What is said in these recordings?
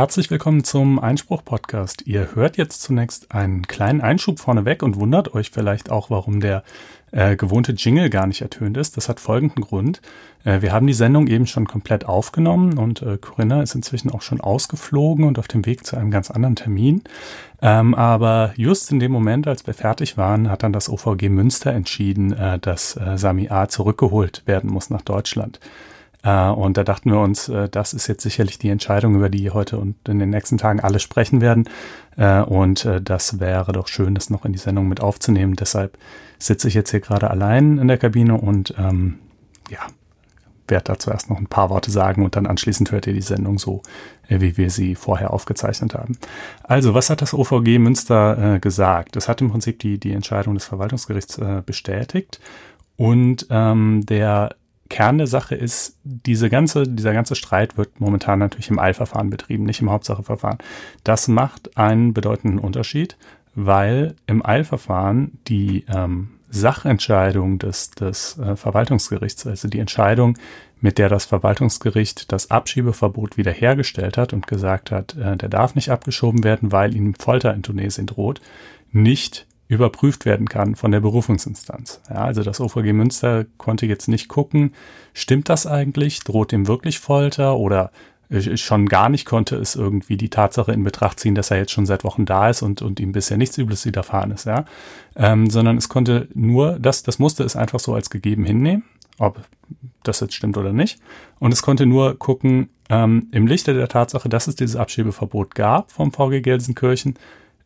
Herzlich willkommen zum Einspruch-Podcast. Ihr hört jetzt zunächst einen kleinen Einschub vorneweg und wundert euch vielleicht auch, warum der äh, gewohnte Jingle gar nicht ertönt ist. Das hat folgenden Grund. Äh, wir haben die Sendung eben schon komplett aufgenommen und äh, Corinna ist inzwischen auch schon ausgeflogen und auf dem Weg zu einem ganz anderen Termin. Ähm, aber just in dem Moment, als wir fertig waren, hat dann das OVG Münster entschieden, äh, dass äh, Sami A zurückgeholt werden muss nach Deutschland. Äh, und da dachten wir uns, äh, das ist jetzt sicherlich die Entscheidung, über die heute und in den nächsten Tagen alle sprechen werden. Äh, und das wäre doch schön, das noch in die Sendung mit aufzunehmen. Deshalb sitze ich jetzt hier gerade allein in der Kabine und ähm, ja, werde dazu erst noch ein paar Worte sagen und dann anschließend hört ihr die Sendung so, wie wir sie vorher aufgezeichnet haben. Also, was hat das OVG Münster äh, gesagt? Es hat im Prinzip die, die Entscheidung des Verwaltungsgerichts äh, bestätigt und ähm, der Kern der Sache ist, diese ganze, dieser ganze Streit wird momentan natürlich im Eilverfahren betrieben, nicht im Hauptsacheverfahren. Das macht einen bedeutenden Unterschied, weil im Eilverfahren die ähm, Sachentscheidung des, des äh, Verwaltungsgerichts, also die Entscheidung, mit der das Verwaltungsgericht das Abschiebeverbot wiederhergestellt hat und gesagt hat, äh, der darf nicht abgeschoben werden, weil ihm Folter in Tunesien droht, nicht überprüft werden kann von der Berufungsinstanz. Ja, also das OVG Münster konnte jetzt nicht gucken, stimmt das eigentlich, droht ihm wirklich Folter oder schon gar nicht konnte es irgendwie die Tatsache in Betracht ziehen, dass er jetzt schon seit Wochen da ist und, und ihm bisher nichts Übles widerfahren ist, ja. Ähm, sondern es konnte nur, das, das musste es einfach so als gegeben hinnehmen, ob das jetzt stimmt oder nicht. Und es konnte nur gucken, ähm, im Lichte der Tatsache, dass es dieses Abschiebeverbot gab vom VG Gelsenkirchen,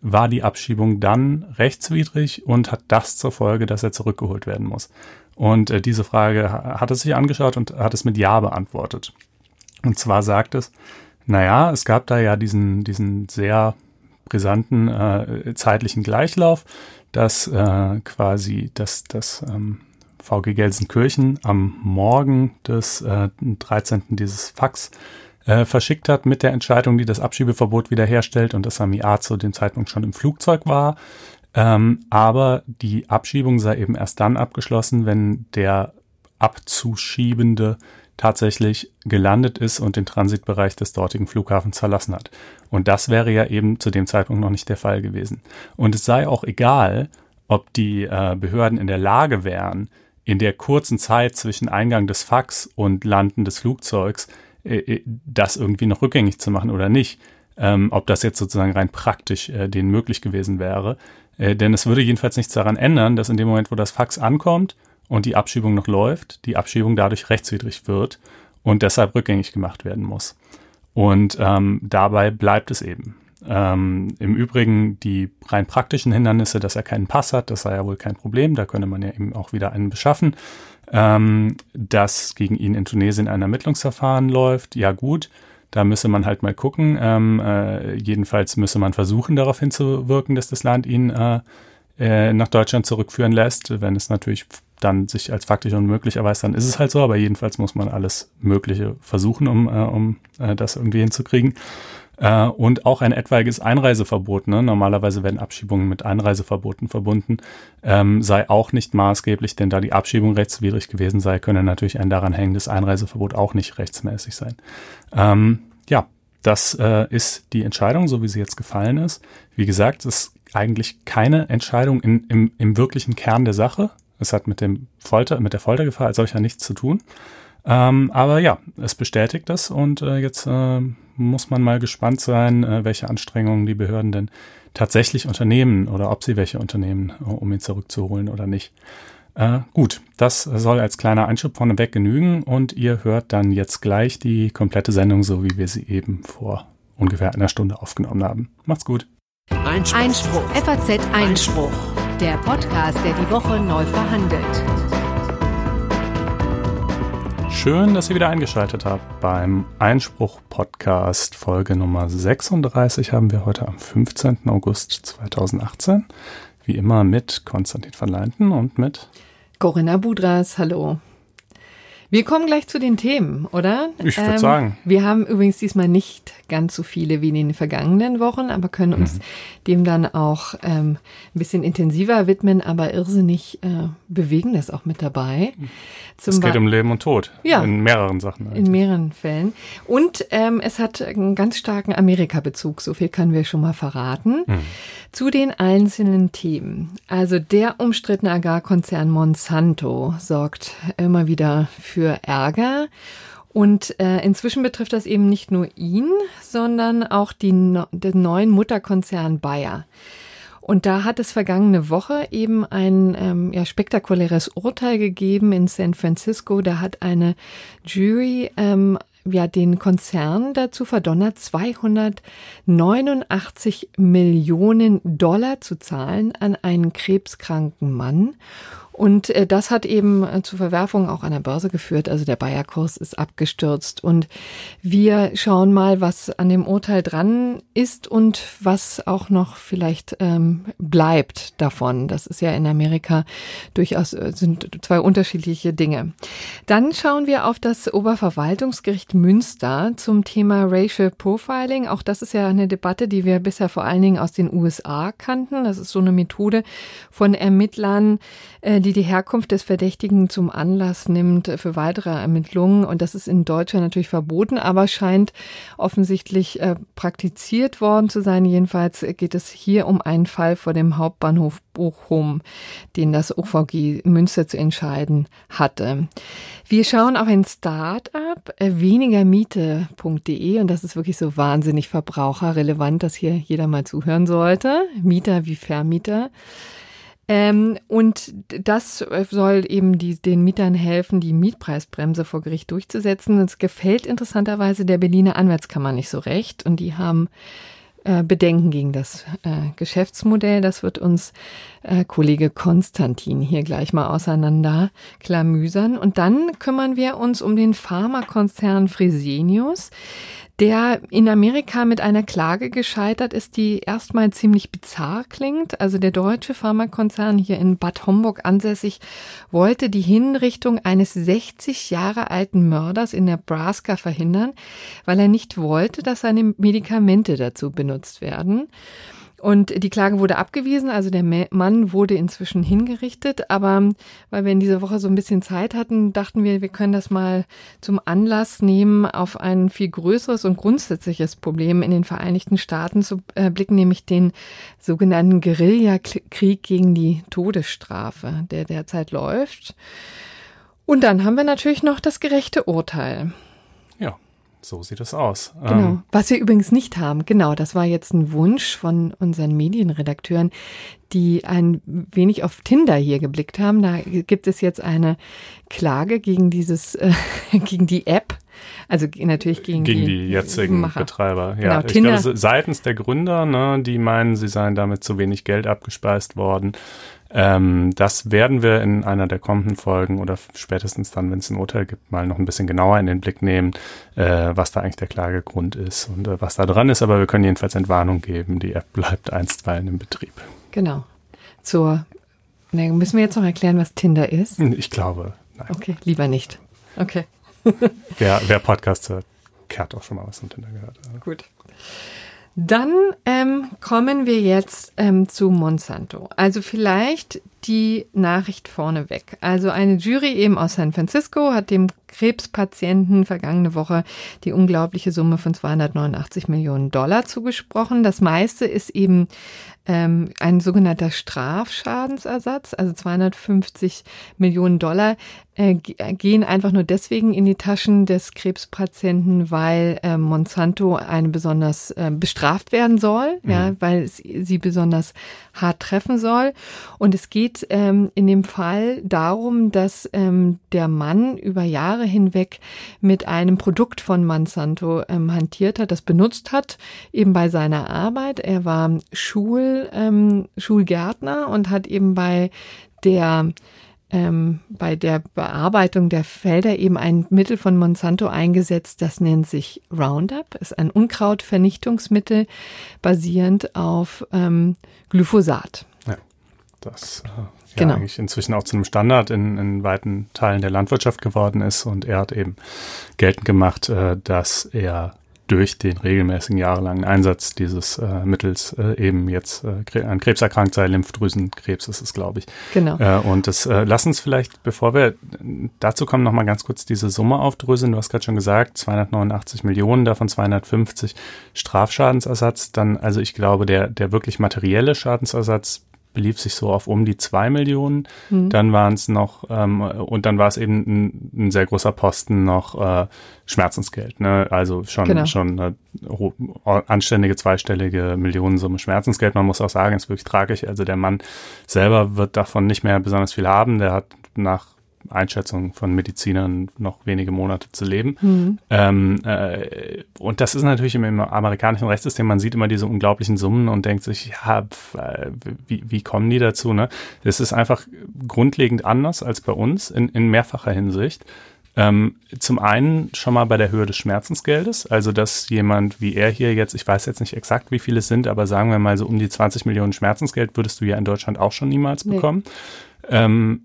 war die Abschiebung dann rechtswidrig und hat das zur Folge, dass er zurückgeholt werden muss. Und äh, diese Frage hat es sich angeschaut und hat es mit Ja beantwortet. Und zwar sagt es, naja, es gab da ja diesen, diesen sehr brisanten äh, zeitlichen Gleichlauf, dass äh, quasi das, das ähm, VG Gelsenkirchen am Morgen des äh, 13. dieses Fax äh, verschickt hat mit der Entscheidung, die das Abschiebeverbot wiederherstellt und dass Sami A zu dem Zeitpunkt schon im Flugzeug war. Ähm, aber die Abschiebung sei eben erst dann abgeschlossen, wenn der Abzuschiebende tatsächlich gelandet ist und den Transitbereich des dortigen Flughafens verlassen hat. Und das wäre ja eben zu dem Zeitpunkt noch nicht der Fall gewesen. Und es sei auch egal, ob die äh, Behörden in der Lage wären, in der kurzen Zeit zwischen Eingang des Fax und Landen des Flugzeugs äh, äh, das irgendwie noch rückgängig zu machen oder nicht. Ähm, ob das jetzt sozusagen rein praktisch äh, denen möglich gewesen wäre. Äh, denn es würde jedenfalls nichts daran ändern, dass in dem Moment, wo das Fax ankommt und die Abschiebung noch läuft, die Abschiebung dadurch rechtswidrig wird und deshalb rückgängig gemacht werden muss. Und ähm, dabei bleibt es eben. Ähm, Im Übrigen die rein praktischen Hindernisse, dass er keinen Pass hat, das sei ja wohl kein Problem. Da könne man ja eben auch wieder einen beschaffen ähm, dass gegen ihn in Tunesien ein Ermittlungsverfahren läuft. Ja gut, da müsse man halt mal gucken. Ähm, äh, jedenfalls müsse man versuchen, darauf hinzuwirken, dass das Land ihn äh, äh, nach Deutschland zurückführen lässt. Wenn es natürlich dann sich als faktisch unmöglich erweist, dann ist es halt so. Aber jedenfalls muss man alles Mögliche versuchen, um, äh, um äh, das irgendwie hinzukriegen. Äh, und auch ein etwaiges Einreiseverbot, ne? normalerweise werden Abschiebungen mit Einreiseverboten verbunden, ähm, sei auch nicht maßgeblich, denn da die Abschiebung rechtswidrig gewesen sei, könne natürlich ein daran hängendes Einreiseverbot auch nicht rechtsmäßig sein. Ähm, ja, das äh, ist die Entscheidung, so wie sie jetzt gefallen ist. Wie gesagt, es ist eigentlich keine Entscheidung in, im, im wirklichen Kern der Sache. Es hat mit dem Folter, mit der Foltergefahr als solcher nichts zu tun. Ähm, aber ja, es bestätigt das und äh, jetzt äh, muss man mal gespannt sein, äh, welche Anstrengungen die Behörden denn tatsächlich unternehmen oder ob sie welche unternehmen, äh, um ihn zurückzuholen oder nicht. Äh, gut, das soll als kleiner Einschub vorneweg genügen und ihr hört dann jetzt gleich die komplette Sendung, so wie wir sie eben vor ungefähr einer Stunde aufgenommen haben. Macht's gut. Einspruch. Einspruch. FAZ Einspruch. Der Podcast, der die Woche neu verhandelt. Schön, dass ihr wieder eingeschaltet habt beim Einspruch-Podcast. Folge Nummer 36 haben wir heute am 15. August 2018. Wie immer mit Konstantin van Leinten und mit Corinna Budras. Hallo. Wir kommen gleich zu den Themen, oder? Ich würde ähm, sagen. Wir haben übrigens diesmal nicht ganz so viele wie in den vergangenen Wochen, aber können uns mhm. dem dann auch ähm, ein bisschen intensiver widmen, aber irrsinnig äh, Bewegendes auch mit dabei. Zum es geht um Leben und Tod. Ja. In mehreren Sachen. Eigentlich. In mehreren Fällen. Und ähm, es hat einen ganz starken Amerika-Bezug, so viel können wir schon mal verraten. Mhm. Zu den einzelnen Themen. Also der umstrittene Agrarkonzern Monsanto sorgt immer wieder für Ärger. Und äh, inzwischen betrifft das eben nicht nur ihn, sondern auch die, den neuen Mutterkonzern Bayer. Und da hat es vergangene Woche eben ein ähm, ja, spektakuläres Urteil gegeben in San Francisco. Da hat eine Jury ähm, ja den Konzern dazu verdonnert, 289 Millionen Dollar zu zahlen an einen krebskranken Mann. Und äh, das hat eben äh, zu Verwerfungen auch an der Börse geführt. Also der Bayer-Kurs ist abgestürzt. Und wir schauen mal, was an dem Urteil dran ist und was auch noch vielleicht ähm, bleibt davon. Das ist ja in Amerika durchaus äh, sind zwei unterschiedliche Dinge. Dann schauen wir auf das Oberverwaltungsgericht Münster zum Thema Racial Profiling. Auch das ist ja eine Debatte, die wir bisher vor allen Dingen aus den USA kannten. Das ist so eine Methode von Ermittlern, äh, die die Herkunft des Verdächtigen zum Anlass nimmt für weitere Ermittlungen. Und das ist in Deutschland natürlich verboten, aber scheint offensichtlich äh, praktiziert worden zu sein. Jedenfalls geht es hier um einen Fall vor dem Hauptbahnhof Bochum, den das OVG Münster zu entscheiden hatte. Wir schauen auf ein Start-up, äh, wenigermiete.de und das ist wirklich so wahnsinnig verbraucherrelevant, dass hier jeder mal zuhören sollte. Mieter wie Vermieter. Ähm, und das soll eben die, den Mietern helfen, die Mietpreisbremse vor Gericht durchzusetzen. Es gefällt interessanterweise der Berliner Anwaltskammer nicht so recht und die haben äh, Bedenken gegen das äh, Geschäftsmodell. Das wird uns äh, Kollege Konstantin hier gleich mal auseinander klamüsern. Und dann kümmern wir uns um den Pharmakonzern Fresenius der in Amerika mit einer Klage gescheitert ist, die erstmal ziemlich bizarr klingt. Also der deutsche Pharmakonzern hier in Bad Homburg ansässig wollte die Hinrichtung eines 60 Jahre alten Mörders in Nebraska verhindern, weil er nicht wollte, dass seine Medikamente dazu benutzt werden. Und die Klage wurde abgewiesen, also der Mann wurde inzwischen hingerichtet, aber weil wir in dieser Woche so ein bisschen Zeit hatten, dachten wir, wir können das mal zum Anlass nehmen, auf ein viel größeres und grundsätzliches Problem in den Vereinigten Staaten zu äh, blicken, nämlich den sogenannten Guerillakrieg gegen die Todesstrafe, der derzeit läuft. Und dann haben wir natürlich noch das gerechte Urteil. So sieht es aus. Genau. Ähm, Was wir übrigens nicht haben, genau, das war jetzt ein Wunsch von unseren Medienredakteuren, die ein wenig auf Tinder hier geblickt haben. Da gibt es jetzt eine Klage gegen dieses, äh, gegen die App. Also natürlich gegen, gegen die, die jetzigen Macher. Betreiber. Ja, genau, ich glaube, seitens der Gründer, ne, die meinen, sie seien damit zu wenig Geld abgespeist worden. Ähm, das werden wir in einer der kommenden Folgen oder spätestens dann, wenn es ein Urteil gibt, mal noch ein bisschen genauer in den Blick nehmen, äh, was da eigentlich der Klagegrund ist und äh, was da dran ist. Aber wir können jedenfalls Entwarnung geben. Die App bleibt einstweilen im Betrieb. Genau. Zur, ne, müssen wir jetzt noch erklären, was Tinder ist? Ich glaube, nein. Okay, lieber nicht. Okay. wer, wer Podcast hört, kehrt auch schon mal was von Tinder gehört. Gut. Dann ähm, kommen wir jetzt ähm, zu Monsanto. Also vielleicht die Nachricht vorneweg. Also eine Jury eben aus San Francisco hat dem Krebspatienten vergangene Woche die unglaubliche Summe von 289 Millionen Dollar zugesprochen. Das meiste ist eben ähm, ein sogenannter Strafschadensersatz, also 250 Millionen Dollar äh, gehen einfach nur deswegen in die Taschen des Krebspatienten, weil äh, Monsanto eine besonders äh, bestraft werden soll, mhm. ja, weil es sie besonders hart treffen soll. Und es geht ähm, in dem Fall darum, dass ähm, der Mann über Jahre hinweg mit einem Produkt von Monsanto ähm, hantiert hat, das benutzt hat, eben bei seiner Arbeit. Er war Schul, ähm, Schulgärtner und hat eben bei der ähm, bei der Bearbeitung der Felder eben ein Mittel von Monsanto eingesetzt, das nennt sich Roundup, ist ein Unkrautvernichtungsmittel basierend auf ähm, Glyphosat. das äh, genau. ja eigentlich inzwischen auch zu einem Standard in, in weiten Teilen der Landwirtschaft geworden ist. Und er hat eben geltend gemacht, äh, dass er durch den regelmäßigen jahrelangen Einsatz dieses äh, Mittels äh, eben jetzt äh, an Krebs erkrankt sei, Lymphdrüsenkrebs ist es, glaube ich. Genau. Äh, und das äh, lass uns vielleicht, bevor wir dazu kommen, nochmal ganz kurz diese Summe aufdröseln. Du hast gerade schon gesagt, 289 Millionen, davon 250 Strafschadensersatz. Dann, also ich glaube, der, der wirklich materielle Schadensersatz belief sich so auf um die zwei Millionen. Mhm. Dann waren es noch, ähm, und dann war es eben ein, ein, sehr großer Posten noch äh, Schmerzensgeld. Ne? Also schon, genau. schon eine anständige zweistellige Millionensumme Schmerzensgeld. Man muss auch sagen, ist wirklich tragisch. Also der Mann selber wird davon nicht mehr besonders viel haben. Der hat nach Einschätzung von Medizinern noch wenige Monate zu leben. Mhm. Ähm, äh, und das ist natürlich im, im, amerikanischen Rechtssystem, man sieht immer diese unglaublichen Summen und denkt sich, ja, pf, äh, wie, wie kommen die dazu? Ne? Das ist einfach grundlegend anders als bei uns in, in mehrfacher Hinsicht. Ähm, zum einen schon mal bei der Höhe des Schmerzensgeldes, also dass jemand wie er hier jetzt, ich weiß jetzt nicht exakt, wie viele es sind, aber sagen wir mal so um die 20 Millionen Schmerzensgeld würdest du ja in Deutschland auch schon niemals bekommen. Nee. Ähm,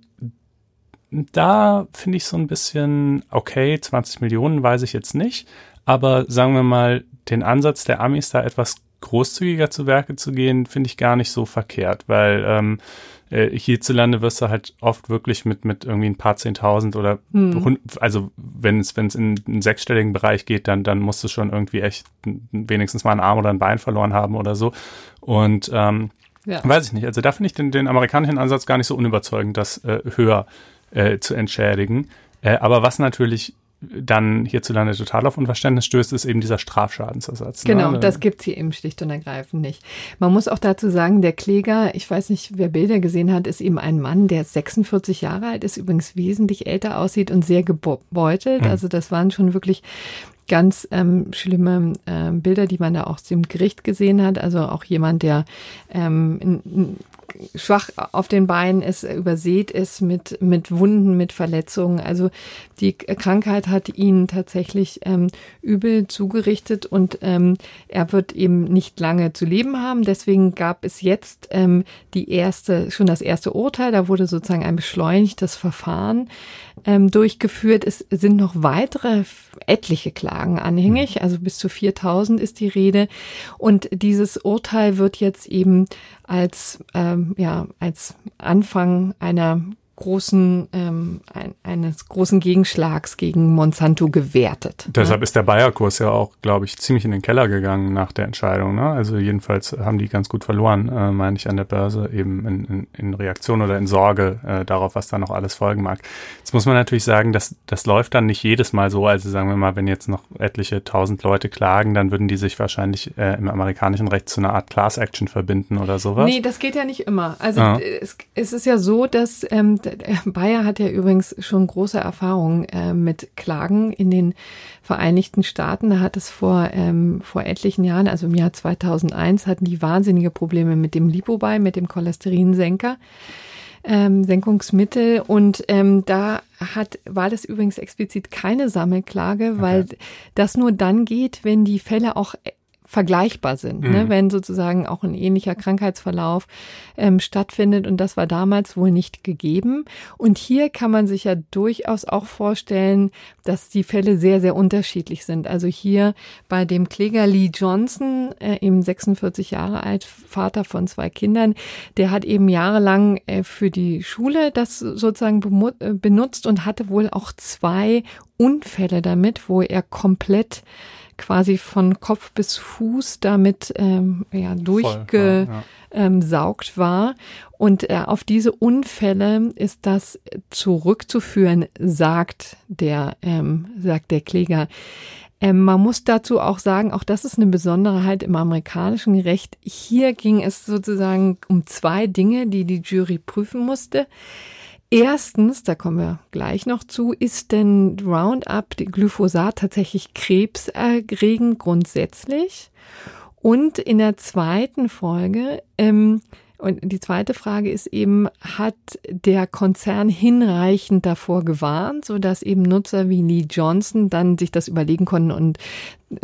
da finde ich so ein bisschen, okay, 20 Millionen weiß ich jetzt nicht, aber sagen wir mal, den Ansatz der Amis da etwas großzügiger zu Werke zu gehen, finde ich gar nicht so verkehrt, weil ähm, äh, hierzulande wirst du halt oft wirklich mit, mit irgendwie ein paar Zehntausend oder hm. also wenn es wenn es in einen sechsstelligen Bereich geht, dann dann musst du schon irgendwie echt wenigstens mal einen Arm oder ein Bein verloren haben oder so und ähm, ja. weiß ich nicht. Also da finde ich den, den amerikanischen Ansatz gar nicht so unüberzeugend, das äh, höher äh, zu entschädigen. Äh, aber was natürlich dann hierzulande total auf Unverständnis stößt, ist eben dieser Strafschadensersatz. Ne? Genau, ne? das gibt's hier eben schlicht und ergreifend nicht. Man muss auch dazu sagen, der Kläger, ich weiß nicht, wer Bilder gesehen hat, ist eben ein Mann, der 46 Jahre alt ist, übrigens wesentlich älter aussieht und sehr gebeutelt. Mhm. Also das waren schon wirklich ganz ähm, schlimme äh, Bilder, die man da auch dem Gericht gesehen hat. Also auch jemand, der ähm, schwach auf den Beinen ist, übersät ist mit, mit Wunden, mit Verletzungen. Also die Krankheit hat ihn tatsächlich ähm, übel zugerichtet und ähm, er wird eben nicht lange zu leben haben. Deswegen gab es jetzt ähm, die erste, schon das erste Urteil. Da wurde sozusagen ein beschleunigtes Verfahren ähm, durchgeführt. Es sind noch weitere etliche Klagen anhängig, mhm. also bis zu 4000 ist die Rede. Und dieses Urteil wird jetzt eben als, ähm, ja, als Anfang einer großen, ähm, ein, eines großen Gegenschlags gegen Monsanto gewertet. Deshalb ne? ist der Bayer-Kurs ja auch, glaube ich, ziemlich in den Keller gegangen nach der Entscheidung. Ne? Also jedenfalls haben die ganz gut verloren, äh, meine ich, an der Börse, eben in, in, in Reaktion oder in Sorge äh, darauf, was da noch alles folgen mag. Jetzt muss man natürlich sagen, dass das läuft dann nicht jedes Mal so. Also sagen wir mal, wenn jetzt noch etliche tausend Leute klagen, dann würden die sich wahrscheinlich äh, im amerikanischen Recht zu einer Art Class-Action verbinden oder sowas. Nee, das geht ja nicht immer. Also ja. es, es ist ja so, dass ähm, Bayer hat ja übrigens schon große Erfahrungen äh, mit Klagen in den Vereinigten Staaten. Da hat es vor, ähm, vor etlichen Jahren, also im Jahr 2001, hatten die wahnsinnige Probleme mit dem Lipobai, mit dem Cholesterinsenker. Ähm, Senkungsmittel und ähm, da hat war das übrigens explizit keine Sammelklage, okay. weil das nur dann geht, wenn die Fälle auch vergleichbar sind, ne? mhm. ne? wenn sozusagen auch ein ähnlicher Krankheitsverlauf ähm, stattfindet. Und das war damals wohl nicht gegeben. Und hier kann man sich ja durchaus auch vorstellen, dass die Fälle sehr, sehr unterschiedlich sind. Also hier bei dem Kläger Lee Johnson, äh, eben 46 Jahre alt, Vater von zwei Kindern, der hat eben jahrelang äh, für die Schule das sozusagen äh, benutzt und hatte wohl auch zwei Unfälle damit, wo er komplett quasi von Kopf bis Fuß damit ähm, ja, durchgesaugt ja. war. Und äh, auf diese Unfälle ist das zurückzuführen, sagt der, ähm, sagt der Kläger. Ähm, man muss dazu auch sagen, auch das ist eine Besonderheit im amerikanischen Recht. Hier ging es sozusagen um zwei Dinge, die die Jury prüfen musste. Erstens, da kommen wir gleich noch zu, ist denn Roundup, Glyphosat tatsächlich krebserregend grundsätzlich? Und in der zweiten Folge, ähm, und die zweite Frage ist eben, hat der Konzern hinreichend davor gewarnt, so dass eben Nutzer wie Lee Johnson dann sich das überlegen konnten und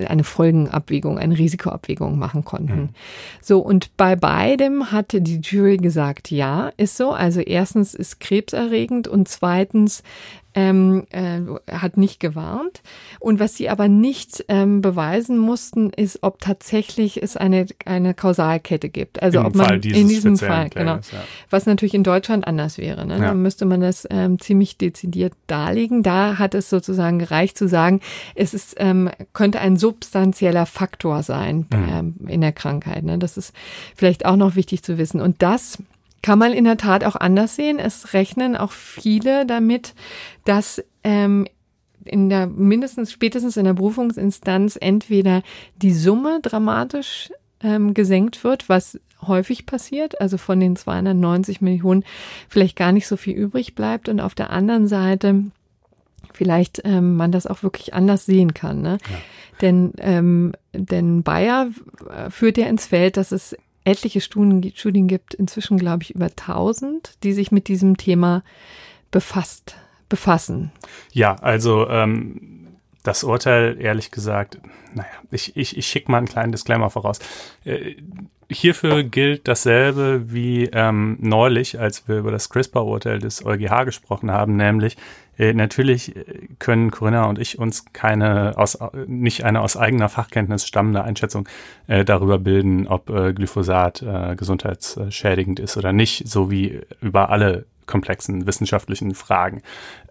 eine Folgenabwägung, eine Risikoabwägung machen konnten. Mhm. So, und bei beidem hatte die Jury gesagt, ja, ist so. Also erstens ist krebserregend und zweitens ähm, äh, hat nicht gewarnt. Und was sie aber nicht ähm, beweisen mussten, ist, ob tatsächlich es eine, eine Kausalkette gibt. Also Im ob man in diesem Fall, genau. ja. Was natürlich in Deutschland anders wäre. Ne? Ja. Dann müsste man das ähm, ziemlich dezidiert darlegen. Da hat es sozusagen gereicht zu sagen, es ist, ähm, könnte ein substanzieller Faktor sein Mhm. ähm, in der Krankheit. Ne? Das ist vielleicht auch noch wichtig zu wissen. Und das kann man in der Tat auch anders sehen. Es rechnen auch viele damit, dass ähm, in der mindestens spätestens in der Berufungsinstanz entweder die Summe dramatisch ähm, gesenkt wird, was häufig passiert, also von den 290 Millionen vielleicht gar nicht so viel übrig bleibt und auf der anderen Seite vielleicht ähm, man das auch wirklich anders sehen kann. Ne? Denn, ähm, denn Bayer äh, führt ja ins Feld, dass es etliche Studien, Studien gibt, inzwischen glaube ich über 1000, die sich mit diesem Thema befasst, befassen. Ja, also ähm, das Urteil, ehrlich gesagt, naja, ich, ich, ich schicke mal einen kleinen Disclaimer voraus. Äh, hierfür gilt dasselbe wie ähm, neulich, als wir über das CRISPR-Urteil des EuGH gesprochen haben, nämlich natürlich äh, können Corinna und ich uns keine aus nicht eine aus eigener Fachkenntnis stammende Einschätzung äh, darüber bilden, ob äh, Glyphosat äh, gesundheitsschädigend ist oder nicht, so wie über alle komplexen wissenschaftlichen Fragen,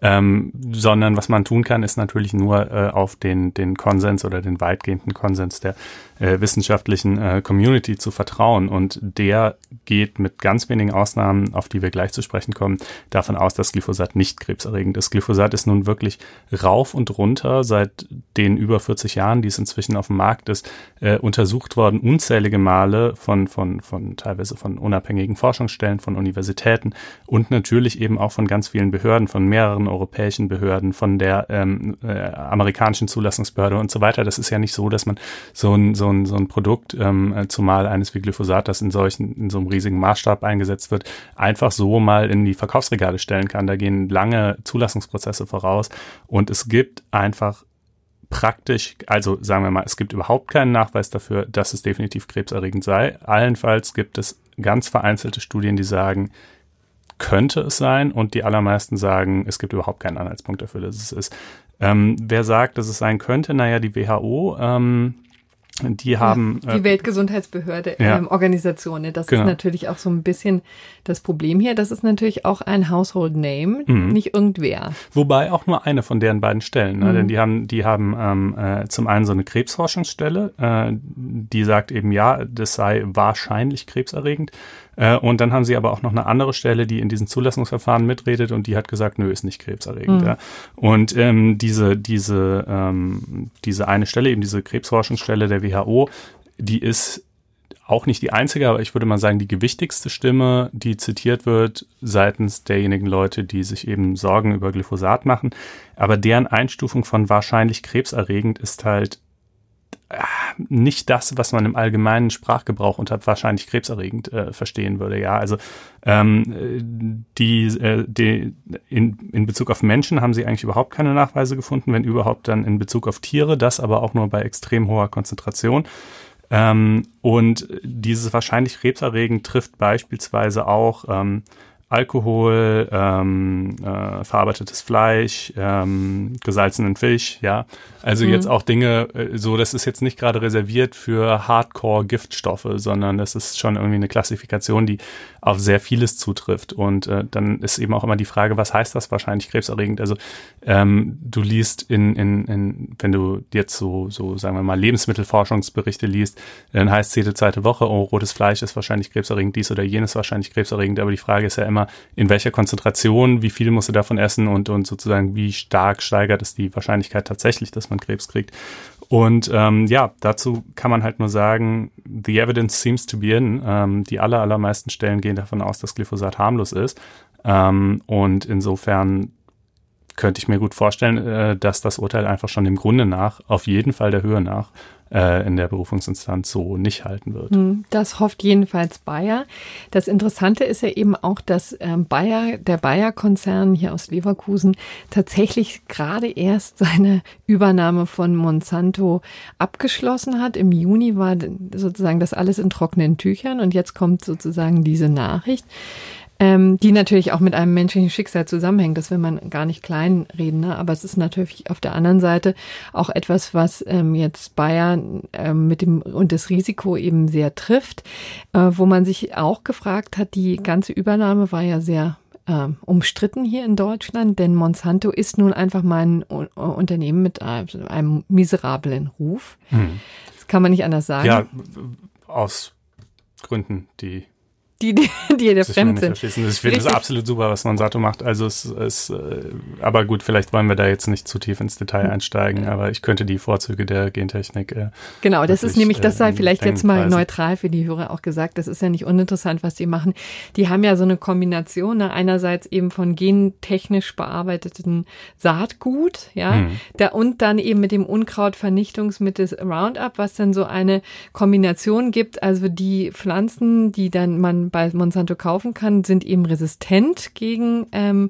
ähm, sondern was man tun kann, ist natürlich nur äh, auf den, den Konsens oder den weitgehenden Konsens der äh, wissenschaftlichen äh, Community zu vertrauen. Und der geht mit ganz wenigen Ausnahmen, auf die wir gleich zu sprechen kommen, davon aus, dass Glyphosat nicht krebserregend ist. Glyphosat ist nun wirklich rauf und runter seit den über 40 Jahren, die es inzwischen auf dem Markt ist, äh, untersucht worden, unzählige Male von, von, von teilweise von unabhängigen Forschungsstellen, von Universitäten und natürlich eben auch von ganz vielen Behörden, von mehreren europäischen Behörden, von der ähm, äh, amerikanischen Zulassungsbehörde und so weiter. Das ist ja nicht so, dass man so ein, so ein, so ein Produkt, ähm, äh, zumal eines wie Glyphosat, das in solchen, in so einem riesigen Maßstab eingesetzt wird, einfach so mal in die Verkaufsregale stellen kann. Da gehen lange Zulassungsprozesse voraus und es gibt einfach praktisch, also sagen wir mal, es gibt überhaupt keinen Nachweis dafür, dass es definitiv krebserregend sei. Allenfalls gibt es ganz vereinzelte Studien, die sagen, könnte es sein und die allermeisten sagen, es gibt überhaupt keinen Anhaltspunkt dafür, dass es ist. Ähm, wer sagt, dass es sein könnte? Naja, die WHO, ähm, die haben. Ja, die Weltgesundheitsbehörde, ja. ähm, Organisation. Ne? Das Genau. ist natürlich auch so ein bisschen das Problem hier. Das ist natürlich auch ein Household Name, Mhm. nicht irgendwer. Wobei auch nur eine von deren beiden Stellen, ne? Mhm. denn die haben, die haben ähm, äh, zum einen so eine Krebsforschungsstelle, äh, die sagt eben ja, das sei wahrscheinlich krebserregend. Äh, und dann haben sie aber auch noch eine andere Stelle, die in diesen Zulassungsverfahren mitredet und die hat gesagt, nö, ist nicht krebserregend. Mhm. Ja. Und ähm, diese, diese, ähm, diese eine Stelle, eben diese Krebsforschungsstelle der WHO, die ist auch nicht die einzige, aber ich würde mal sagen, die gewichtigste Stimme, die zitiert wird seitens derjenigen Leute, die sich eben Sorgen über Glyphosat machen. Aber deren Einstufung von wahrscheinlich krebserregend ist halt nicht das, was man im allgemeinen Sprachgebrauch unter wahrscheinlich krebserregend äh, verstehen würde. Ja, also ähm, äh, die, äh, die in, in Bezug auf Menschen haben sie eigentlich überhaupt keine Nachweise gefunden, wenn überhaupt dann in Bezug auf Tiere, das aber auch nur bei extrem hoher Konzentration. Ähm, und dieses wahrscheinlich krebserregend trifft beispielsweise auch ähm, Alkohol, ähm, äh, verarbeitetes Fleisch, ähm, gesalzenen Fisch, ja. Also Mhm. jetzt auch Dinge, äh, so, das ist jetzt nicht gerade reserviert für Hardcore-Giftstoffe, sondern das ist schon irgendwie eine Klassifikation, die auf sehr vieles zutrifft. Und äh, dann ist eben auch immer die Frage, was heißt das wahrscheinlich krebserregend? Also ähm, du liest in, in, in, wenn du jetzt so, so sagen wir mal, Lebensmittelforschungsberichte liest, dann heißt es jede zweite Woche, oh, rotes Fleisch ist wahrscheinlich krebserregend, dies oder jenes wahrscheinlich krebserregend, aber die Frage ist ja immer, in welcher Konzentration, wie viel musst du davon essen und, und sozusagen, wie stark steigert es die Wahrscheinlichkeit tatsächlich, dass man Krebs kriegt. Und ähm, ja, dazu kann man halt nur sagen, the evidence seems to be in. Ähm, die aller, allermeisten Stellen gehen davon aus, dass Glyphosat harmlos ist. Ähm, und insofern könnte ich mir gut vorstellen, äh, dass das Urteil einfach schon dem Grunde nach, auf jeden Fall der Höhe nach, äh, in der Berufungsinstanz so nicht halten wird. Hm, das hofft jedenfalls Bayer. Das Interessante ist ja eben auch, dass ähm, Bayer, der Bayer-Konzern hier aus Leverkusen tatsächlich gerade erst seine Übernahme von Monsanto abgeschlossen hat. Im Juni war sozusagen das alles in trockenen Tüchern und jetzt kommt sozusagen diese Nachricht ähm, die natürlich auch mit einem menschlichen Schicksal zusammenhängt. Das will man gar nicht kleinreden, ne? aber es ist natürlich auf der anderen Seite auch etwas, was ähm, jetzt Bayern ähm, mit dem und das Risiko eben sehr trifft, äh, wo man sich auch gefragt hat, die ganze Übernahme war ja sehr äh, umstritten hier in Deutschland, denn Monsanto ist nun einfach mal ein Unternehmen mit einem, einem miserablen Ruf. Hm. Das kann man nicht anders sagen. Ja, aus Gründen, die die, die, die dir fremd sind. Ich finde es absolut super, was Monsanto macht. Also es ist, äh, aber gut, vielleicht wollen wir da jetzt nicht zu tief ins Detail einsteigen, aber ich könnte die Vorzüge der Gentechnik. Äh, genau, das ist nämlich, das sei äh, vielleicht jetzt mal neutral für die Hörer auch gesagt. Das ist ja nicht uninteressant, was die machen. Die haben ja so eine Kombination, ne? einerseits eben von gentechnisch bearbeiteten Saatgut, ja, hm. da, und dann eben mit dem Unkrautvernichtungsmittel Roundup, was dann so eine Kombination gibt. Also die Pflanzen, die dann man bei Monsanto kaufen kann, sind eben resistent gegen ähm,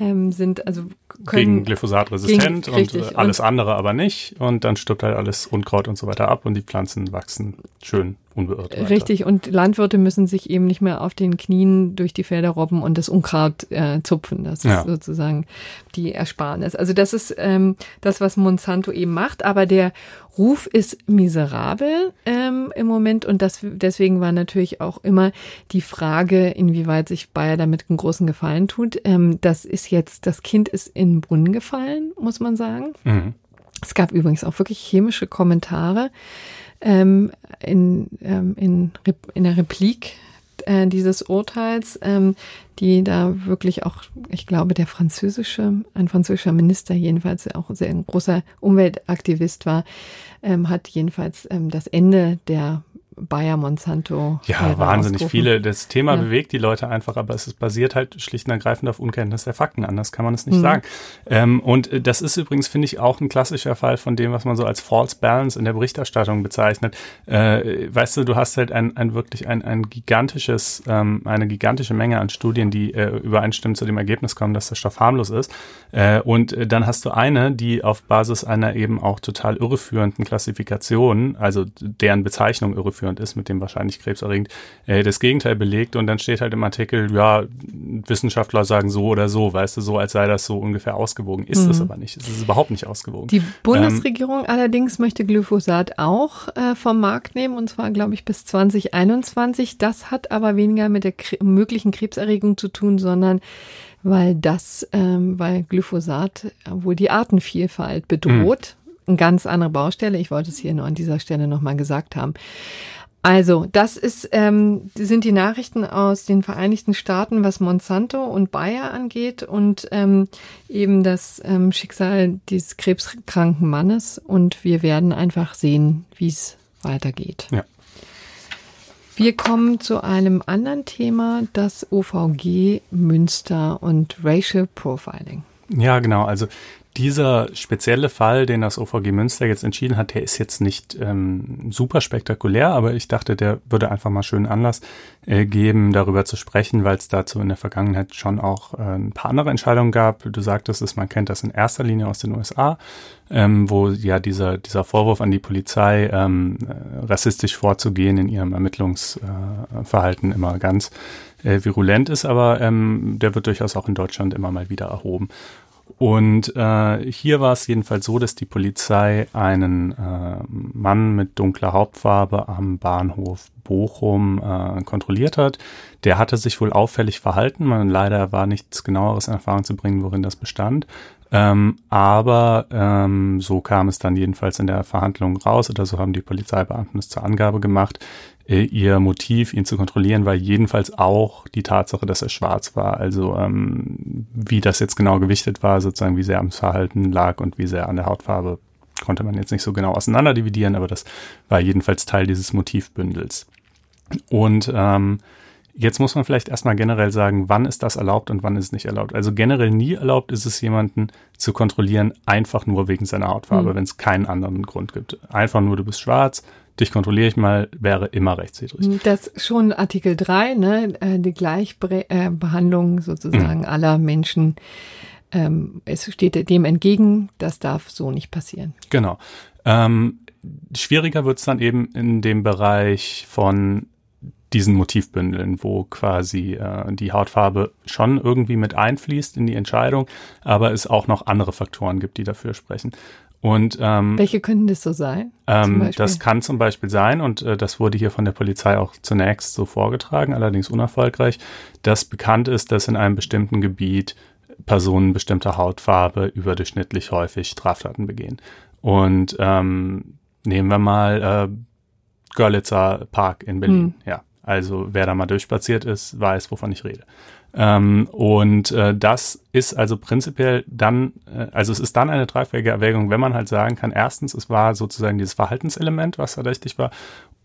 ähm, sind also können, gegen Glyphosat resistent gegen, und richtig, alles und, andere aber nicht und dann stirbt halt alles Unkraut und so weiter ab und die Pflanzen wachsen schön unbeirrt. Weiter. Richtig und Landwirte müssen sich eben nicht mehr auf den Knien durch die Felder robben und das Unkraut äh, zupfen. Das ja. ist sozusagen die Ersparnis. Also das ist ähm, das, was Monsanto eben macht, aber der Ruf ist miserabel ähm, im Moment und das, deswegen war natürlich auch immer die Frage, inwieweit sich Bayer damit einen großen Gefallen tut. Ähm, das ist jetzt, das Kind ist in den Brunnen gefallen, muss man sagen. Mhm. Es gab übrigens auch wirklich chemische Kommentare ähm, in, ähm, in, in der Replik äh, dieses Urteils, ähm, die da wirklich auch, ich glaube, der französische, ein französischer Minister jedenfalls auch sehr ein großer Umweltaktivist war, ähm, hat jedenfalls ähm, das Ende der Bayer Monsanto. Ja, wahnsinnig viele. Das Thema ja. bewegt die Leute einfach, aber es basiert halt schlicht und ergreifend auf Unkenntnis der Fakten. Anders kann man es nicht mhm. sagen. Ähm, und äh, das ist übrigens, finde ich, auch ein klassischer Fall von dem, was man so als False Balance in der Berichterstattung bezeichnet. Äh, weißt du, du hast halt ein, ein wirklich ein, ein gigantisches, ähm, eine gigantische Menge an Studien, die äh, übereinstimmen zu dem Ergebnis kommen, dass der Stoff harmlos ist. Äh, und äh, dann hast du eine, die auf Basis einer eben auch total irreführenden Klassifikation, also deren Bezeichnung irreführend zielführend ist, mit dem wahrscheinlich krebserregend, äh, das Gegenteil belegt und dann steht halt im Artikel, ja, Wissenschaftler sagen so oder so, weißt du, so als sei das so ungefähr ausgewogen. Ist mhm. es aber nicht. Es ist überhaupt nicht ausgewogen. Die Bundesregierung ähm, allerdings möchte Glyphosat auch äh, vom Markt nehmen und zwar, glaube ich, bis 2021. Das hat aber weniger mit der Kre möglichen Krebserregung zu tun, sondern weil das, ähm, weil Glyphosat wohl die Artenvielfalt bedroht. Mhm. Eine ganz andere Baustelle. Ich wollte es hier nur an dieser Stelle nochmal gesagt haben. Also, das ist, ähm, sind die Nachrichten aus den Vereinigten Staaten, was Monsanto und Bayer angeht und ähm, eben das ähm, Schicksal dieses krebskranken Mannes. Und wir werden einfach sehen, wie es weitergeht. Ja. Wir kommen zu einem anderen Thema, das OVG Münster und Racial Profiling. Ja, genau. Also dieser spezielle Fall, den das OVG Münster jetzt entschieden hat, der ist jetzt nicht ähm, super spektakulär, aber ich dachte, der würde einfach mal schönen Anlass äh, geben, darüber zu sprechen, weil es dazu in der Vergangenheit schon auch äh, ein paar andere Entscheidungen gab. Du sagtest es, man kennt das in erster Linie aus den USA, ähm, wo ja dieser, dieser Vorwurf an die Polizei, ähm, äh, rassistisch vorzugehen in ihrem Ermittlungsverhalten äh, immer ganz äh, virulent ist, aber ähm, der wird durchaus auch in Deutschland immer mal wieder erhoben. Und äh, hier war es jedenfalls so, dass die Polizei einen äh, Mann mit dunkler Hauptfarbe am Bahnhof Bochum äh, kontrolliert hat. Der hatte sich wohl auffällig verhalten. Man leider war nichts genaueres in Erfahrung zu bringen, worin das bestand. Ähm, aber ähm, so kam es dann jedenfalls in der Verhandlung raus, oder so haben die Polizeibeamten es zur Angabe gemacht. Äh, ihr Motiv, ihn zu kontrollieren, war jedenfalls auch die Tatsache, dass er schwarz war. Also ähm, wie das jetzt genau gewichtet war, sozusagen wie sehr am Verhalten lag und wie sehr an der Hautfarbe, konnte man jetzt nicht so genau auseinander dividieren, aber das war jedenfalls Teil dieses Motivbündels. Und ähm, Jetzt muss man vielleicht erstmal generell sagen, wann ist das erlaubt und wann ist es nicht erlaubt. Also generell nie erlaubt ist es, jemanden zu kontrollieren, einfach nur wegen seiner Hautfarbe, mhm. wenn es keinen anderen Grund gibt. Einfach nur, du bist schwarz, dich kontrolliere ich mal, wäre immer rechtswidrig. Das schon Artikel 3, ne, äh, die Gleichbehandlung sozusagen mhm. aller Menschen. Ähm, es steht dem entgegen, das darf so nicht passieren. Genau. Ähm, schwieriger wird es dann eben in dem Bereich von diesen Motivbündeln, wo quasi äh, die Hautfarbe schon irgendwie mit einfließt in die Entscheidung, aber es auch noch andere Faktoren gibt, die dafür sprechen. Und ähm, welche können das so sein? Ähm, das kann zum Beispiel sein, und äh, das wurde hier von der Polizei auch zunächst so vorgetragen, allerdings unerfolgreich, dass bekannt ist, dass in einem bestimmten Gebiet Personen bestimmter Hautfarbe überdurchschnittlich häufig Straftaten begehen. Und ähm, nehmen wir mal äh, Görlitzer Park in Berlin. Hm. Ja, also wer da mal durchspaziert ist, weiß, wovon ich rede. Ähm, und äh, das ist also prinzipiell dann, äh, also es ist dann eine tragfähige Erwägung, wenn man halt sagen kann, erstens, es war sozusagen dieses Verhaltenselement, was verdächtig war,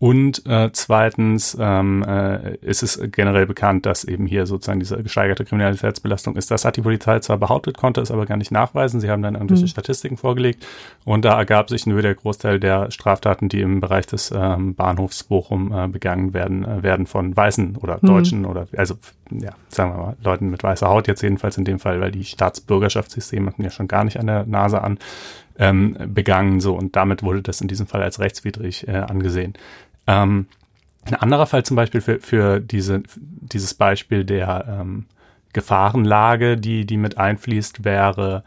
und äh, zweitens ähm, äh, ist es generell bekannt, dass eben hier sozusagen diese gesteigerte Kriminalitätsbelastung ist. Das hat die Polizei zwar behauptet, konnte es aber gar nicht nachweisen. Sie haben dann irgendwelche mhm. Statistiken vorgelegt und da ergab sich nur der Großteil der Straftaten, die im Bereich des ähm, Bahnhofs Bochum äh, begangen werden, äh, werden von Weißen oder mhm. Deutschen mhm. oder also ja, sagen wir mal, Leuten mit weißer Haut jetzt jedenfalls in dem Fall, weil die Staatsbürgerschaftssysteme hatten ja schon gar nicht an der Nase an, ähm, begangen so und damit wurde das in diesem Fall als rechtswidrig äh, angesehen. Ähm, ein anderer Fall zum Beispiel für, für diese, dieses Beispiel der ähm, Gefahrenlage, die, die mit einfließt, wäre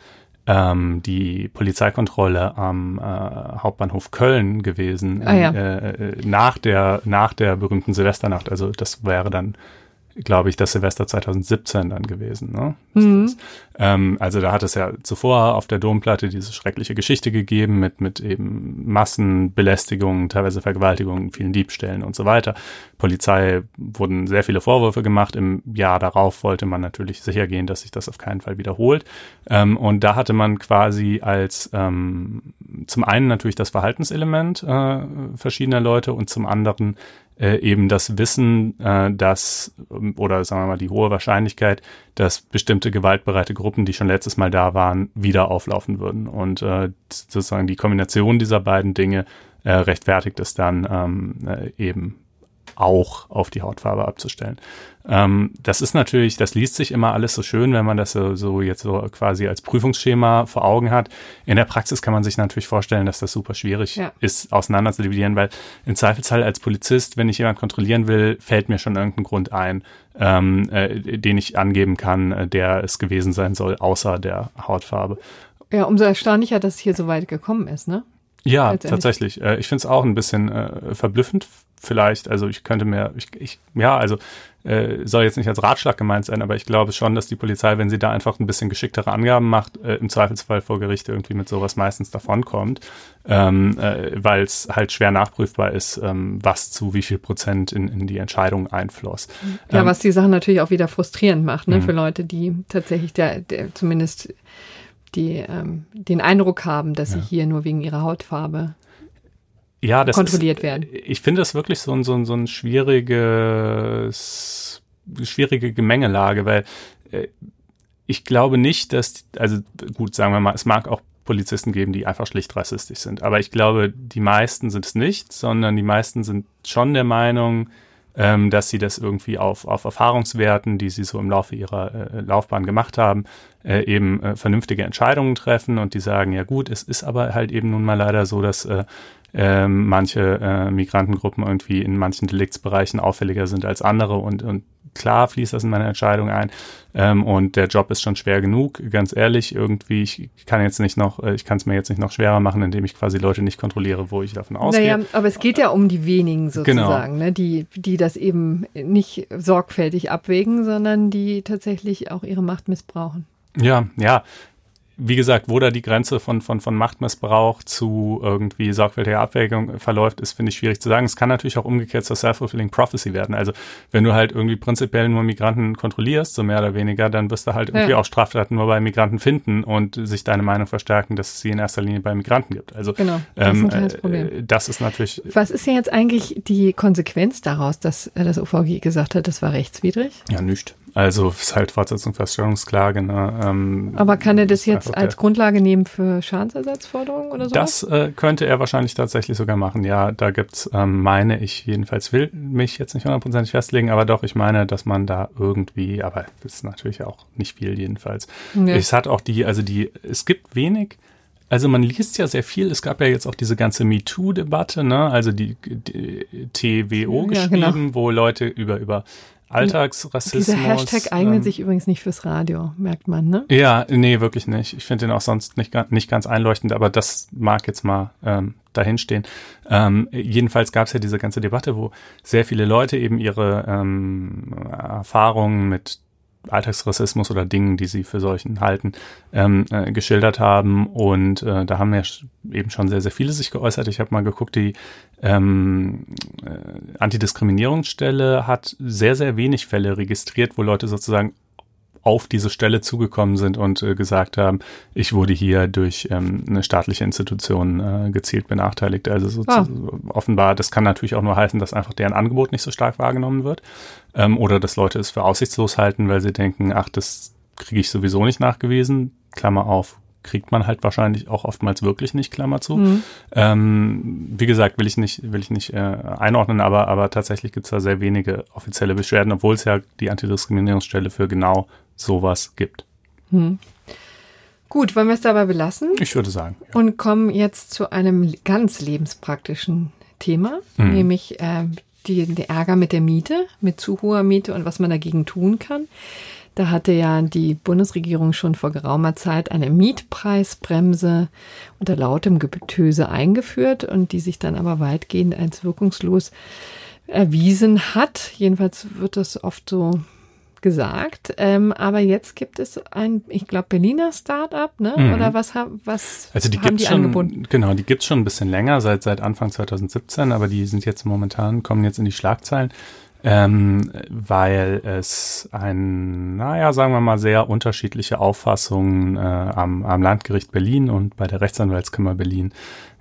ähm, die Polizeikontrolle am äh, Hauptbahnhof Köln gewesen ah, ja. äh, äh nach der nach der berühmten Silvesternacht. Also das wäre dann glaube ich, das Silvester 2017 dann gewesen. Ne? Mhm. Ähm, also da hat es ja zuvor auf der Domplatte diese schreckliche Geschichte gegeben mit, mit eben Massenbelästigungen, teilweise Vergewaltigungen, vielen Diebstählen und so weiter. Polizei wurden sehr viele Vorwürfe gemacht. Im Jahr darauf wollte man natürlich sicher gehen, dass sich das auf keinen Fall wiederholt. Ähm, und da hatte man quasi als ähm, zum einen natürlich das Verhaltenselement äh, verschiedener Leute und zum anderen äh, eben das Wissen, äh, dass, oder sagen wir mal die hohe Wahrscheinlichkeit, dass bestimmte gewaltbereite Gruppen, die schon letztes Mal da waren, wieder auflaufen würden. Und äh, sozusagen die Kombination dieser beiden Dinge äh, rechtfertigt es dann ähm, äh, eben auch auf die Hautfarbe abzustellen. Ähm, das ist natürlich, das liest sich immer alles so schön, wenn man das so, so jetzt so quasi als Prüfungsschema vor Augen hat. In der Praxis kann man sich natürlich vorstellen, dass das super schwierig ja. ist, auseinander zu dividieren, weil im Zweifelsfall als Polizist, wenn ich jemand kontrollieren will, fällt mir schon irgendein Grund ein, ähm, äh, den ich angeben kann, äh, der es gewesen sein soll, außer der Hautfarbe. Ja, umso erstaunlicher, dass es hier so weit gekommen ist, ne? Ja, tatsächlich. Äh, ich finde es auch ein bisschen äh, verblüffend vielleicht. Also ich könnte mir, ich, ich ja, also äh, soll jetzt nicht als Ratschlag gemeint sein, aber ich glaube schon, dass die Polizei, wenn sie da einfach ein bisschen geschicktere Angaben macht, äh, im Zweifelsfall vor Gericht irgendwie mit sowas meistens davonkommt, ähm, äh, weil es halt schwer nachprüfbar ist, ähm, was zu wie viel Prozent in, in die Entscheidung einfloss. Ja, ähm, was die Sache natürlich auch wieder frustrierend macht, ne, mhm. für Leute, die tatsächlich der, der zumindest die ähm, den Eindruck haben, dass ja. sie hier nur wegen ihrer Hautfarbe ja, das kontrolliert ist, werden. Ich finde das wirklich so ein, so ein, so ein schwieriges, schwierige Gemengelage, weil äh, ich glaube nicht, dass, also gut, sagen wir mal, es mag auch Polizisten geben, die einfach schlicht rassistisch sind. Aber ich glaube, die meisten sind es nicht, sondern die meisten sind schon der Meinung, ähm, dass sie das irgendwie auf, auf Erfahrungswerten, die sie so im Laufe ihrer äh, Laufbahn gemacht haben, äh, eben äh, vernünftige Entscheidungen treffen und die sagen, ja gut, es ist aber halt eben nun mal leider so, dass äh, ähm, manche äh, Migrantengruppen irgendwie in manchen Deliktsbereichen auffälliger sind als andere und, und klar fließt das in meine Entscheidung ein. Ähm, und der Job ist schon schwer genug, ganz ehrlich. Irgendwie, ich kann jetzt nicht noch, äh, ich kann es mir jetzt nicht noch schwerer machen, indem ich quasi Leute nicht kontrolliere, wo ich davon ausgehe. Naja, aber es geht ja um die wenigen sozusagen, genau. ne, die, die das eben nicht sorgfältig abwägen, sondern die tatsächlich auch ihre Macht missbrauchen. Ja, ja wie gesagt, wo da die Grenze von, von, von Machtmissbrauch zu irgendwie sorgfältiger Abwägung verläuft, ist, finde ich, schwierig zu sagen. Es kann natürlich auch umgekehrt zur Self-Fulfilling Prophecy werden. Also wenn du halt irgendwie prinzipiell nur Migranten kontrollierst, so mehr oder weniger, dann wirst du halt irgendwie ja. auch Straftaten nur bei Migranten finden und sich deine Meinung verstärken, dass es sie in erster Linie bei Migranten gibt. Also genau, das, ähm, ist, ein Problem. Äh, das ist natürlich. Was ist denn jetzt eigentlich die Konsequenz daraus, dass das OVG gesagt hat, das war rechtswidrig? Ja, nicht. Also es ist halt Fortsetzung Feststellungsklage. Ne? Ähm, Aber kann er das jetzt als Grundlage nehmen für Schadensersatzforderungen oder so? Das äh, könnte er wahrscheinlich tatsächlich sogar machen. Ja, da gibt's, ähm, meine ich jedenfalls, will mich jetzt nicht hundertprozentig festlegen, aber doch, ich meine, dass man da irgendwie, aber das ist natürlich auch nicht viel jedenfalls. Ja. Es hat auch die, also die, es gibt wenig also man liest ja sehr viel. Es gab ja jetzt auch diese ganze MeToo-Debatte, ne? Also die, die TWO ja, geschrieben, genau. wo Leute über über Alltagsrassismus. Dieser Hashtag eignet ähm, sich übrigens nicht fürs Radio, merkt man, ne? Ja, nee, wirklich nicht. Ich finde den auch sonst nicht, nicht ganz einleuchtend, aber das mag jetzt mal ähm, dahinstehen. Ähm, jedenfalls gab es ja diese ganze Debatte, wo sehr viele Leute eben ihre ähm, Erfahrungen mit Alltagsrassismus oder Dingen, die sie für solchen halten, ähm, äh, geschildert haben. Und äh, da haben ja eben schon sehr, sehr viele sich geäußert. Ich habe mal geguckt, die ähm, äh, Antidiskriminierungsstelle hat sehr, sehr wenig Fälle registriert, wo Leute sozusagen auf diese Stelle zugekommen sind und äh, gesagt haben, ich wurde hier durch ähm, eine staatliche Institution äh, gezielt benachteiligt. Also so ah. offenbar, das kann natürlich auch nur heißen, dass einfach deren Angebot nicht so stark wahrgenommen wird ähm, oder dass Leute es für aussichtslos halten, weil sie denken, ach, das kriege ich sowieso nicht nachgewiesen. Klammer auf, kriegt man halt wahrscheinlich auch oftmals wirklich nicht, Klammer zu. Mhm. Ähm, wie gesagt, will ich nicht, will ich nicht äh, einordnen, aber, aber tatsächlich gibt es da sehr wenige offizielle Beschwerden, obwohl es ja die Antidiskriminierungsstelle für genau sowas gibt. Hm. Gut, wollen wir es dabei belassen? Ich würde sagen. Ja. Und kommen jetzt zu einem ganz lebenspraktischen Thema, hm. nämlich äh, die, der Ärger mit der Miete, mit zu hoher Miete und was man dagegen tun kann. Da hatte ja die Bundesregierung schon vor geraumer Zeit eine Mietpreisbremse unter lautem Getöse eingeführt und die sich dann aber weitgehend als wirkungslos erwiesen hat. Jedenfalls wird das oft so gesagt. Ähm, aber jetzt gibt es ein, ich glaube, Berliner Startup, ne? Mhm. Oder was, was also die haben die schon, angebunden? Genau, die gibt's schon ein bisschen länger, seit, seit Anfang 2017, aber die sind jetzt momentan, kommen jetzt in die Schlagzeilen ähm, weil es ein, naja, sagen wir mal, sehr unterschiedliche Auffassungen äh, am, am Landgericht Berlin und bei der Rechtsanwaltskammer Berlin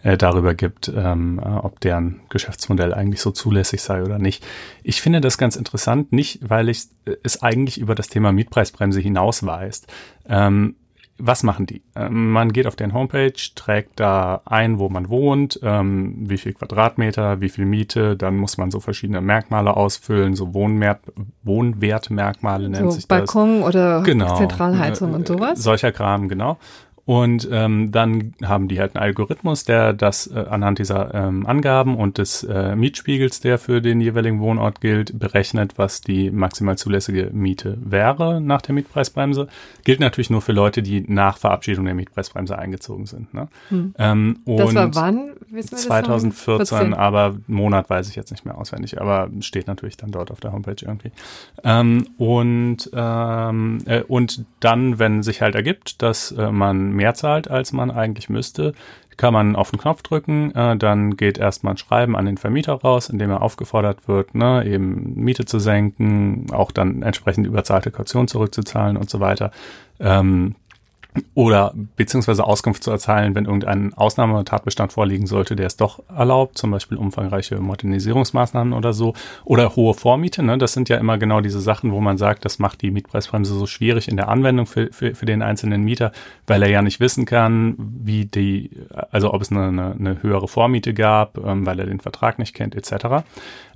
äh, darüber gibt, ähm, äh, ob deren Geschäftsmodell eigentlich so zulässig sei oder nicht. Ich finde das ganz interessant, nicht weil ich äh, es eigentlich über das Thema Mietpreisbremse hinausweist. Ähm, was machen die? Ähm, man geht auf den Homepage, trägt da ein, wo man wohnt, ähm, wie viel Quadratmeter, wie viel Miete, dann muss man so verschiedene Merkmale ausfüllen, so Wohnwert, Wohnwertmerkmale nennt so sich Balkon das. Balkon oder genau, Zentralheizung und sowas? Solcher Kram, genau. Und ähm, dann haben die halt einen Algorithmus, der das äh, anhand dieser ähm, Angaben und des äh, Mietspiegels, der für den jeweiligen Wohnort gilt, berechnet, was die maximal zulässige Miete wäre nach der Mietpreisbremse. Gilt natürlich nur für Leute, die nach Verabschiedung der Mietpreisbremse eingezogen sind. Ne? Hm. Ähm, das war wann? Wissen wir 2014, das aber Monat weiß ich jetzt nicht mehr auswendig, aber steht natürlich dann dort auf der Homepage irgendwie. Ähm, und, ähm, äh, und dann, wenn sich halt ergibt, dass äh, man mehr zahlt, als man eigentlich müsste, kann man auf den Knopf drücken, äh, dann geht erstmal ein Schreiben an den Vermieter raus, in dem er aufgefordert wird, ne, eben Miete zu senken, auch dann entsprechend überzahlte Kaution zurückzuzahlen und so weiter. Ähm, oder beziehungsweise Auskunft zu erteilen, wenn irgendein Ausnahmetatbestand vorliegen sollte, der es doch erlaubt, zum Beispiel umfangreiche Modernisierungsmaßnahmen oder so, oder hohe Vormiete. Ne? Das sind ja immer genau diese Sachen, wo man sagt, das macht die Mietpreisbremse so schwierig in der Anwendung für, für, für den einzelnen Mieter, weil er ja nicht wissen kann, wie die, also ob es eine, eine, eine höhere Vormiete gab, ähm, weil er den Vertrag nicht kennt, etc.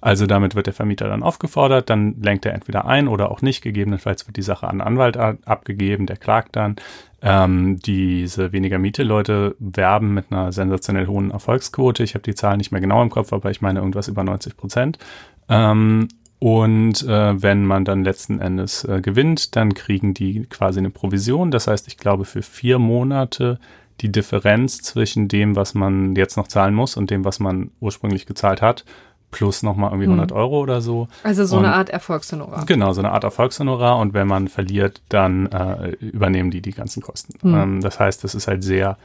Also damit wird der Vermieter dann aufgefordert, dann lenkt er entweder ein oder auch nicht. Gegebenenfalls wird die Sache an einen Anwalt abgegeben, der klagt dann. Ähm, diese weniger Miete-Leute werben mit einer sensationell hohen Erfolgsquote. Ich habe die Zahlen nicht mehr genau im Kopf, aber ich meine irgendwas über 90 Prozent. Ähm, und äh, wenn man dann letzten Endes äh, gewinnt, dann kriegen die quasi eine Provision. Das heißt, ich glaube, für vier Monate die Differenz zwischen dem, was man jetzt noch zahlen muss und dem, was man ursprünglich gezahlt hat, plus nochmal irgendwie 100 hm. Euro oder so. Also so und, eine Art Erfolgshonorar. Genau, so eine Art Erfolgshonorar und wenn man verliert, dann äh, übernehmen die die ganzen Kosten. Hm. Ähm, das heißt, es ist halt sehr,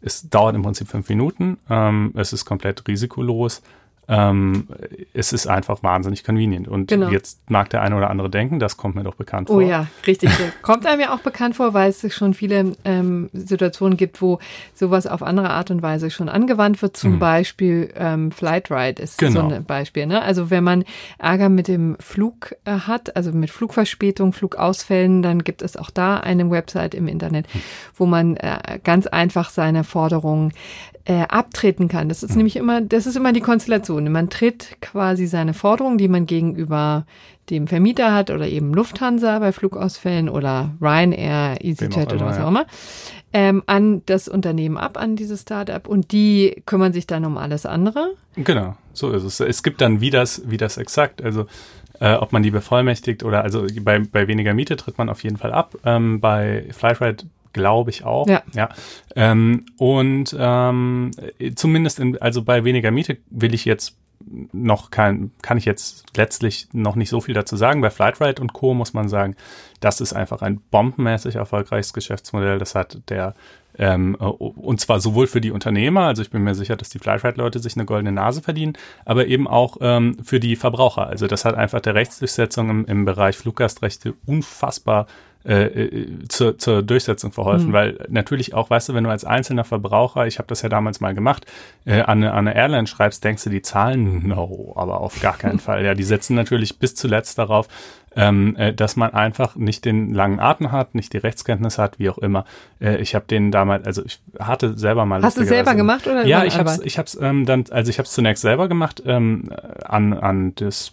es dauert im Prinzip fünf Minuten, ähm, es ist komplett risikolos ähm, es ist einfach wahnsinnig convenient. Und genau. jetzt mag der eine oder andere denken, das kommt mir doch bekannt oh vor. Oh ja, richtig. kommt einem ja auch bekannt vor, weil es schon viele ähm, Situationen gibt, wo sowas auf andere Art und Weise schon angewandt wird. Zum mhm. Beispiel ähm, Flight Ride ist genau. so ein Beispiel. Ne? Also wenn man Ärger mit dem Flug äh, hat, also mit Flugverspätung, Flugausfällen, dann gibt es auch da eine Website im Internet, mhm. wo man äh, ganz einfach seine Forderungen äh, abtreten kann. Das ist nämlich immer, das ist immer die Konstellation. Man tritt quasi seine Forderung, die man gegenüber dem Vermieter hat oder eben Lufthansa bei Flugausfällen oder Ryanair, EasyJet oder was auch immer, ähm, an das Unternehmen ab, an dieses Startup und die kümmern sich dann um alles andere. Genau, so ist es. Es gibt dann, wie das, wie das exakt, also äh, ob man die bevollmächtigt oder also bei, bei weniger Miete tritt man auf jeden Fall ab. Ähm, bei Flightride glaube ich auch. Ja. ja. Ähm, und ähm, zumindest in, also bei weniger Miete will ich jetzt noch kein, kann ich jetzt letztlich noch nicht so viel dazu sagen. Bei Flightride und Co. muss man sagen, das ist einfach ein bombenmäßig erfolgreiches Geschäftsmodell. Das hat der ähm, und zwar sowohl für die Unternehmer, also ich bin mir sicher, dass die Flightride-Leute sich eine goldene Nase verdienen, aber eben auch ähm, für die Verbraucher. Also das hat einfach der Rechtsdurchsetzung im, im Bereich Fluggastrechte unfassbar äh, äh, zur, zur Durchsetzung verholfen, mhm. weil natürlich auch, weißt du, wenn du als einzelner Verbraucher, ich habe das ja damals mal gemacht, äh, an, eine, an eine Airline schreibst, denkst du, die zahlen? No, aber auf gar keinen Fall. Ja, die setzen natürlich bis zuletzt darauf, ähm, äh, dass man einfach nicht den langen Atem hat, nicht die Rechtskenntnis hat, wie auch immer. Äh, ich habe den damals, also ich hatte selber mal. Hast du selber gemacht oder? Ja, ich habe es, ich habe es ähm, dann, also ich habe es zunächst selber gemacht ähm, an an das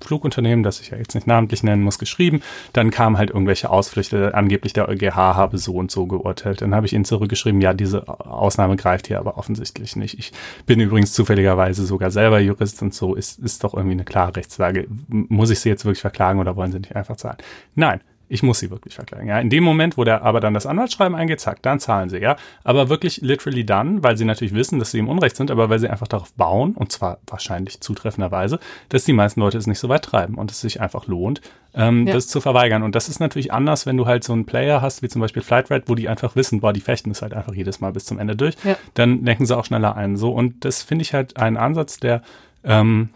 Flugunternehmen, das ich ja jetzt nicht namentlich nennen muss, geschrieben. Dann kamen halt irgendwelche Ausflüchte, angeblich der EuGH habe so und so geurteilt. Dann habe ich ihnen zurückgeschrieben, ja, diese Ausnahme greift hier aber offensichtlich nicht. Ich bin übrigens zufälligerweise sogar selber Jurist und so ist ist doch irgendwie eine klare Rechtslage. Muss ich sie jetzt wirklich verklagen oder oder wollen sie nicht einfach zahlen? Nein, ich muss sie wirklich verklagen. Ja, in dem Moment, wo der aber dann das Anwaltsschreiben eingeht, zack, dann zahlen sie, ja. Aber wirklich literally dann, weil sie natürlich wissen, dass sie im Unrecht sind, aber weil sie einfach darauf bauen, und zwar wahrscheinlich zutreffenderweise, dass die meisten Leute es nicht so weit treiben und es sich einfach lohnt, ähm, ja. das zu verweigern. Und das ist natürlich anders, wenn du halt so einen Player hast, wie zum Beispiel Flightride, wo die einfach wissen, boah, die fechten es halt einfach jedes Mal bis zum Ende durch. Ja. Dann lenken sie auch schneller ein. So, und das finde ich halt einen Ansatz, der ähm,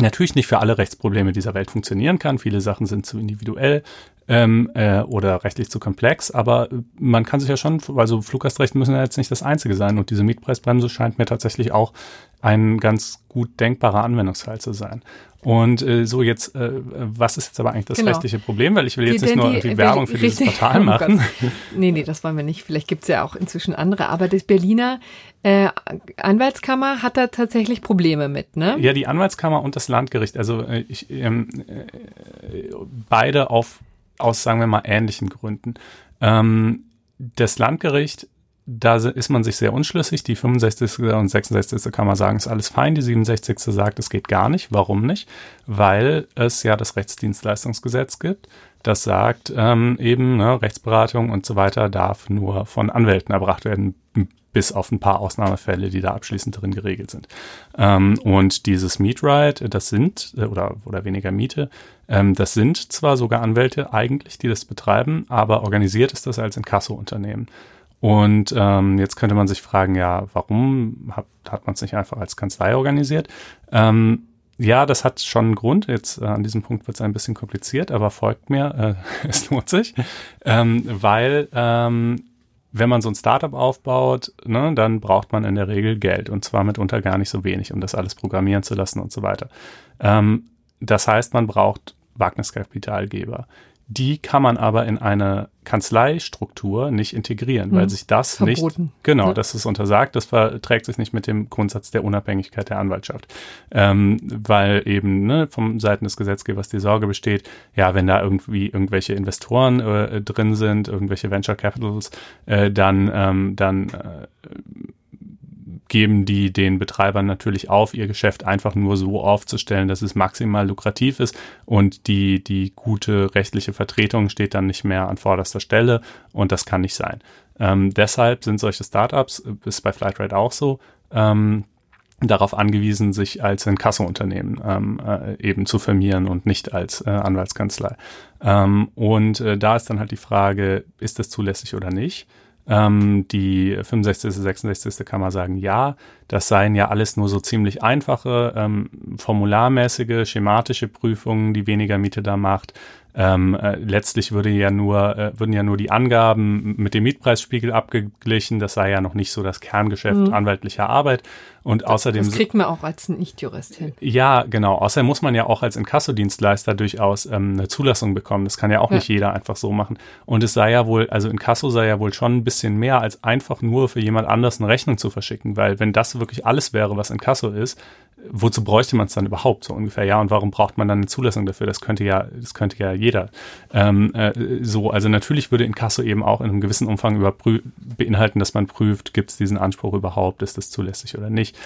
natürlich nicht für alle Rechtsprobleme dieser Welt funktionieren kann. Viele Sachen sind zu individuell ähm, äh, oder rechtlich zu komplex, aber man kann sich ja schon, also Fluggastrechte müssen ja jetzt nicht das einzige sein und diese Mietpreisbremse scheint mir tatsächlich auch ein ganz gut denkbarer Anwendungsfall zu sein. Und äh, so jetzt, äh, was ist jetzt aber eigentlich das genau. rechtliche Problem? Weil ich will jetzt die, nicht nur die, Werbung für dieses Portal oh machen. Oh nee, nee, das wollen wir nicht. Vielleicht gibt es ja auch inzwischen andere. Aber das Berliner äh, Anwaltskammer hat da tatsächlich Probleme mit, ne? Ja, die Anwaltskammer und das Landgericht. Also äh, ich, ähm, äh, beide auf, aus, sagen wir mal, ähnlichen Gründen. Ähm, das Landgericht da ist man sich sehr unschlüssig. Die 65. und 66. kann man sagen, ist alles fein. Die 67. sagt, es geht gar nicht. Warum nicht? Weil es ja das Rechtsdienstleistungsgesetz gibt, das sagt ähm, eben, ne, Rechtsberatung und so weiter darf nur von Anwälten erbracht werden, bis auf ein paar Ausnahmefälle, die da abschließend drin geregelt sind. Ähm, und dieses Meetride, das sind, äh, oder, oder weniger Miete, ähm, das sind zwar sogar Anwälte eigentlich, die das betreiben, aber organisiert ist das als Inkasso-Unternehmen. Und ähm, jetzt könnte man sich fragen, ja, warum hat, hat man es nicht einfach als Kanzlei organisiert? Ähm, ja, das hat schon einen Grund. Jetzt äh, an diesem Punkt wird es ein bisschen kompliziert, aber folgt mir, äh, es lohnt sich, ähm, weil ähm, wenn man so ein Startup aufbaut, ne, dann braucht man in der Regel Geld und zwar mitunter gar nicht so wenig, um das alles programmieren zu lassen und so weiter. Ähm, das heißt, man braucht Wagniskapitalgeber. Die kann man aber in eine Kanzleistruktur nicht integrieren, hm. weil sich das Verboten. nicht, genau, ja. das ist untersagt, das verträgt sich nicht mit dem Grundsatz der Unabhängigkeit der Anwaltschaft. Ähm, weil eben ne, vom Seiten des Gesetzgebers die Sorge besteht, ja, wenn da irgendwie irgendwelche Investoren äh, drin sind, irgendwelche Venture Capitals, äh, dann, ähm, dann äh, geben die den Betreibern natürlich auf, ihr Geschäft einfach nur so aufzustellen, dass es maximal lukrativ ist und die, die gute rechtliche Vertretung steht dann nicht mehr an vorderster Stelle und das kann nicht sein. Ähm, deshalb sind solche Startups, ist bei Flightride auch so, ähm, darauf angewiesen, sich als Inkasso-Unternehmen ähm, äh, eben zu firmieren und nicht als äh, Anwaltskanzlei. Ähm, und äh, da ist dann halt die Frage, ist das zulässig oder nicht? Ähm, die 65., 66. Kammer sagen ja, das seien ja alles nur so ziemlich einfache, ähm, formularmäßige, schematische Prüfungen, die weniger Miete da macht. Ähm, äh, letztlich würde ja nur, äh, würden ja nur die Angaben mit dem Mietpreisspiegel abgeglichen. Das sei ja noch nicht so das Kerngeschäft mhm. anwaltlicher Arbeit. Und außerdem. Das kriegt man auch als Nicht-Jurist hin. Ja, genau. Außerdem muss man ja auch als Inkassodienstleister durchaus ähm, eine Zulassung bekommen. Das kann ja auch ja. nicht jeder einfach so machen. Und es sei ja wohl, also Inkasso sei ja wohl schon ein bisschen mehr als einfach nur für jemand anders eine Rechnung zu verschicken. Weil wenn das wirklich alles wäre, was Inkasso ist, wozu bräuchte man es dann überhaupt so ungefähr? Ja, und warum braucht man dann eine Zulassung dafür? Das könnte ja, das könnte ja jeder. Ähm, äh, so, also natürlich würde Inkasso eben auch in einem gewissen Umfang beinhalten, dass man prüft, gibt es diesen Anspruch überhaupt, ist das zulässig oder nicht.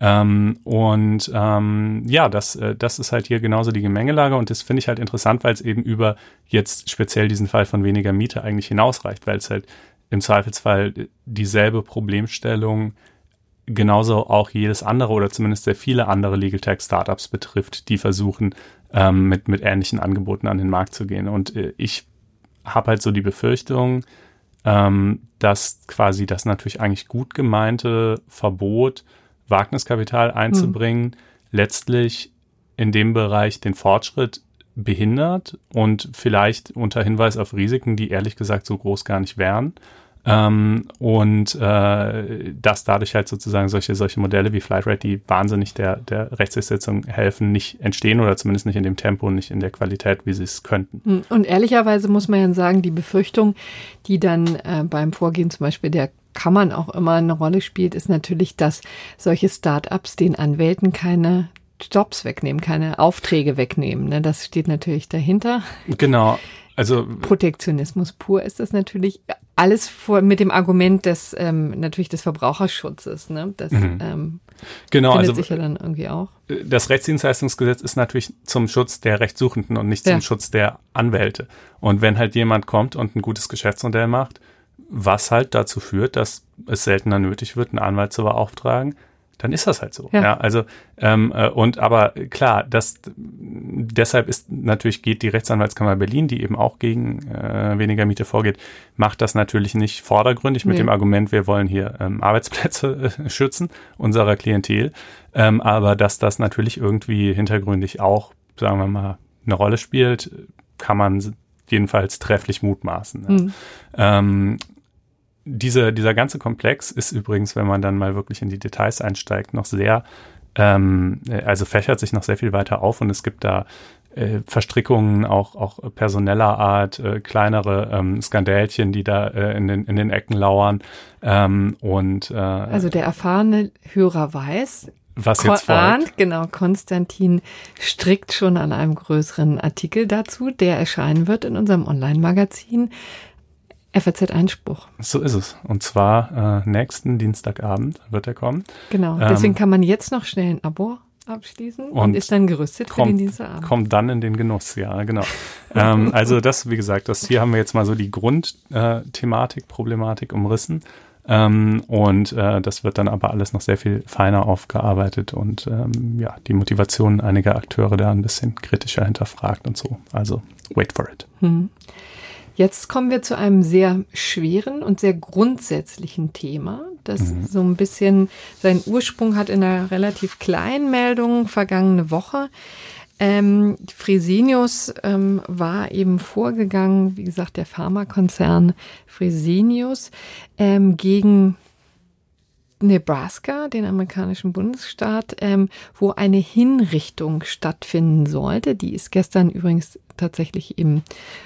Ähm, und ähm, ja, das, äh, das ist halt hier genauso die Gemengelage und das finde ich halt interessant, weil es eben über jetzt speziell diesen Fall von weniger Miete eigentlich hinausreicht, weil es halt im Zweifelsfall dieselbe Problemstellung genauso auch jedes andere oder zumindest sehr viele andere Legal Tech Startups betrifft, die versuchen, ähm, mit, mit ähnlichen Angeboten an den Markt zu gehen. Und äh, ich habe halt so die Befürchtung, ähm, dass quasi das natürlich eigentlich gut gemeinte Verbot, Wagniskapital einzubringen, hm. letztlich in dem Bereich den Fortschritt behindert und vielleicht unter Hinweis auf Risiken, die ehrlich gesagt so groß gar nicht wären. Ähm, und äh, dass dadurch halt sozusagen solche, solche Modelle wie Flightrate, die wahnsinnig der, der Rechtsdurchsetzung helfen, nicht entstehen oder zumindest nicht in dem Tempo, nicht in der Qualität, wie sie es könnten. Hm, und ehrlicherweise muss man ja sagen, die Befürchtung, die dann äh, beim Vorgehen zum Beispiel der Kammern auch immer eine Rolle spielt, ist natürlich, dass solche Start-ups den Anwälten keine Jobs wegnehmen, keine Aufträge wegnehmen. Ne? Das steht natürlich dahinter. Genau. Also Protektionismus pur ist das natürlich alles vor, mit dem Argument des ähm, natürlich des Verbraucherschutzes. Ne? Das mhm. ähm, genau, findet also sich ja dann irgendwie auch. Das Rechtsdienstleistungsgesetz ist natürlich zum Schutz der Rechtssuchenden und nicht zum ja. Schutz der Anwälte. Und wenn halt jemand kommt und ein gutes Geschäftsmodell macht, was halt dazu führt, dass es seltener nötig wird, einen Anwalt zu beauftragen, dann ist das halt so. Ja, ja also ähm, äh, und aber klar, das deshalb ist natürlich geht die Rechtsanwaltskammer Berlin, die eben auch gegen äh, weniger Miete vorgeht, macht das natürlich nicht vordergründig mit nee. dem Argument, wir wollen hier ähm, Arbeitsplätze äh, schützen unserer Klientel, ähm, aber dass das natürlich irgendwie hintergründig auch, sagen wir mal, eine Rolle spielt, kann man jedenfalls trefflich mutmaßen. Ne? Mhm. Ähm, diese, dieser ganze Komplex ist übrigens, wenn man dann mal wirklich in die Details einsteigt, noch sehr, ähm, also fächert sich noch sehr viel weiter auf und es gibt da äh, Verstrickungen auch, auch personeller Art, äh, kleinere ähm, Skandälchen, die da äh, in, den, in den Ecken lauern. Ähm, und, äh, also der erfahrene Hörer weiß, was jetzt folgt. Genau, Konstantin strickt schon an einem größeren Artikel dazu, der erscheinen wird in unserem Online-Magazin FAZ Einspruch. So ist es. Und zwar äh, nächsten Dienstagabend wird er kommen. Genau. Deswegen ähm, kann man jetzt noch schnell ein Abo abschließen und, und ist dann gerüstet kommt, für den Dienstagabend. Kommt dann in den Genuss, ja, genau. ähm, also das, wie gesagt, das hier haben wir jetzt mal so die Grundthematik, äh, Problematik umrissen. Ähm, und äh, das wird dann aber alles noch sehr viel feiner aufgearbeitet und ähm, ja, die Motivation einiger Akteure da ein bisschen kritischer hinterfragt und so. Also wait for it. Hm. Jetzt kommen wir zu einem sehr schweren und sehr grundsätzlichen Thema, das mhm. so ein bisschen seinen Ursprung hat in einer relativ kleinen Meldung vergangene Woche. Ähm, Fresenius ähm, war eben vorgegangen, wie gesagt, der Pharmakonzern Fresenius ähm, gegen Nebraska, den amerikanischen Bundesstaat, ähm, wo eine Hinrichtung stattfinden sollte. Die ist gestern übrigens tatsächlich eben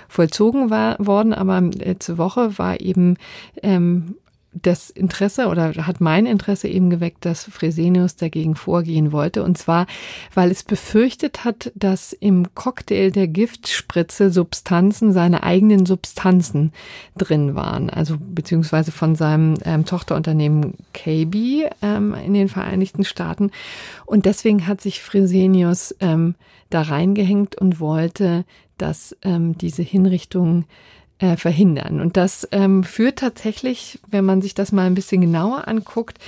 vollzogen war, worden, aber letzte äh, Woche war eben ähm, das Interesse oder hat mein Interesse eben geweckt, dass Fresenius dagegen vorgehen wollte. Und zwar, weil es befürchtet hat, dass im Cocktail der Giftspritze Substanzen, seine eigenen Substanzen drin waren. Also beziehungsweise von seinem ähm, Tochterunternehmen KB ähm, in den Vereinigten Staaten. Und deswegen hat sich Fresenius ähm, da reingehängt und wollte, dass ähm, diese Hinrichtung äh, verhindern. Und das ähm, führt tatsächlich, wenn man sich das mal ein bisschen genauer anguckt,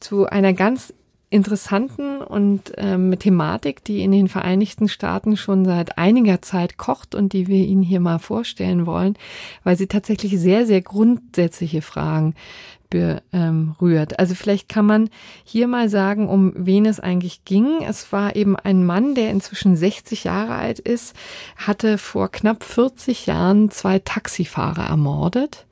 zu einer ganz interessanten und ähm, Thematik, die in den Vereinigten Staaten schon seit einiger Zeit kocht und die wir Ihnen hier mal vorstellen wollen, weil sie tatsächlich sehr, sehr grundsätzliche Fragen berührt. Also vielleicht kann man hier mal sagen, um wen es eigentlich ging. Es war eben ein Mann, der inzwischen 60 Jahre alt ist, hatte vor knapp 40 Jahren zwei Taxifahrer ermordet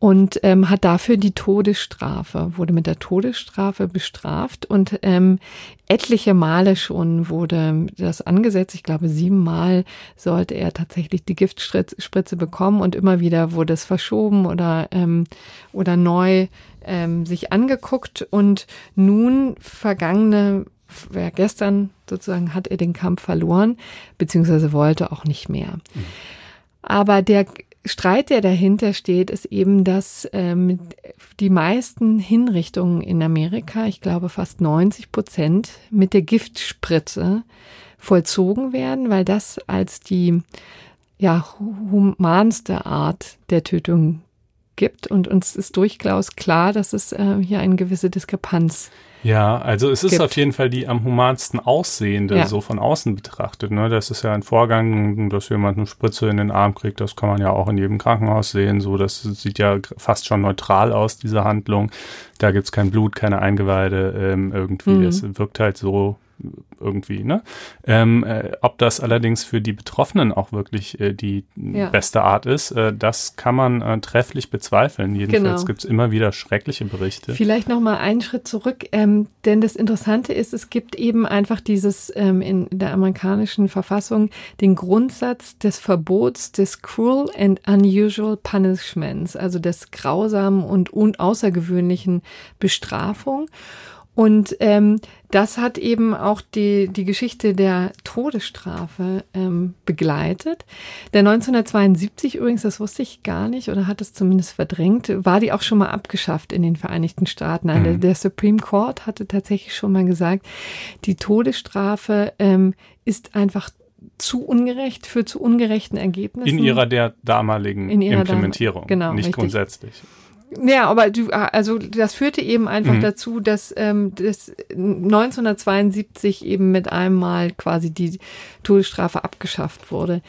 und ähm, hat dafür die Todesstrafe, wurde mit der Todesstrafe bestraft und ähm, etliche Male schon wurde das angesetzt. Ich glaube, siebenmal sollte er tatsächlich die Giftspritze bekommen und immer wieder wurde es verschoben oder, ähm, oder neu ähm, sich angeguckt und nun vergangene ja, gestern sozusagen hat er den Kampf verloren, beziehungsweise wollte auch nicht mehr. Mhm. Aber der Streit, der dahinter steht, ist eben, dass ähm, die meisten Hinrichtungen in Amerika, ich glaube fast 90 Prozent, mit der Giftspritze vollzogen werden, weil das als die ja, humanste Art der Tötung gibt. Und uns ist durchaus klar, dass es äh, hier eine gewisse Diskrepanz ja, also es ist gibt. auf jeden Fall die am humansten aussehende, ja. so von außen betrachtet. Ne? Das ist ja ein Vorgang, dass jemand eine Spritze in den Arm kriegt, das kann man ja auch in jedem Krankenhaus sehen. So, das sieht ja fast schon neutral aus, diese Handlung. Da gibt's kein Blut, keine Eingeweide ähm, irgendwie. Mhm. Es wirkt halt so irgendwie. Ne? Ähm, äh, ob das allerdings für die Betroffenen auch wirklich äh, die ja. beste Art ist, äh, das kann man äh, trefflich bezweifeln. Jedenfalls genau. gibt es immer wieder schreckliche Berichte. Vielleicht noch mal einen Schritt zurück, ähm, denn das Interessante ist, es gibt eben einfach dieses ähm, in der amerikanischen Verfassung den Grundsatz des Verbots des Cruel and Unusual Punishments, also des grausamen und unaußergewöhnlichen Bestrafung. Und ähm, das hat eben auch die, die Geschichte der Todesstrafe ähm, begleitet. Der 1972 übrigens, das wusste ich gar nicht oder hat es zumindest verdrängt, war die auch schon mal abgeschafft in den Vereinigten Staaten. Also mhm. der, der, Supreme Court hatte tatsächlich schon mal gesagt, die Todesstrafe ähm, ist einfach zu ungerecht, für zu ungerechten Ergebnissen. In ihrer der damaligen in ihrer Implementierung, Dam genau, nicht richtig. grundsätzlich. Ja, aber du, also das führte eben einfach mhm. dazu, dass ähm, das 1972 eben mit einem Mal quasi die Todesstrafe abgeschafft wurde.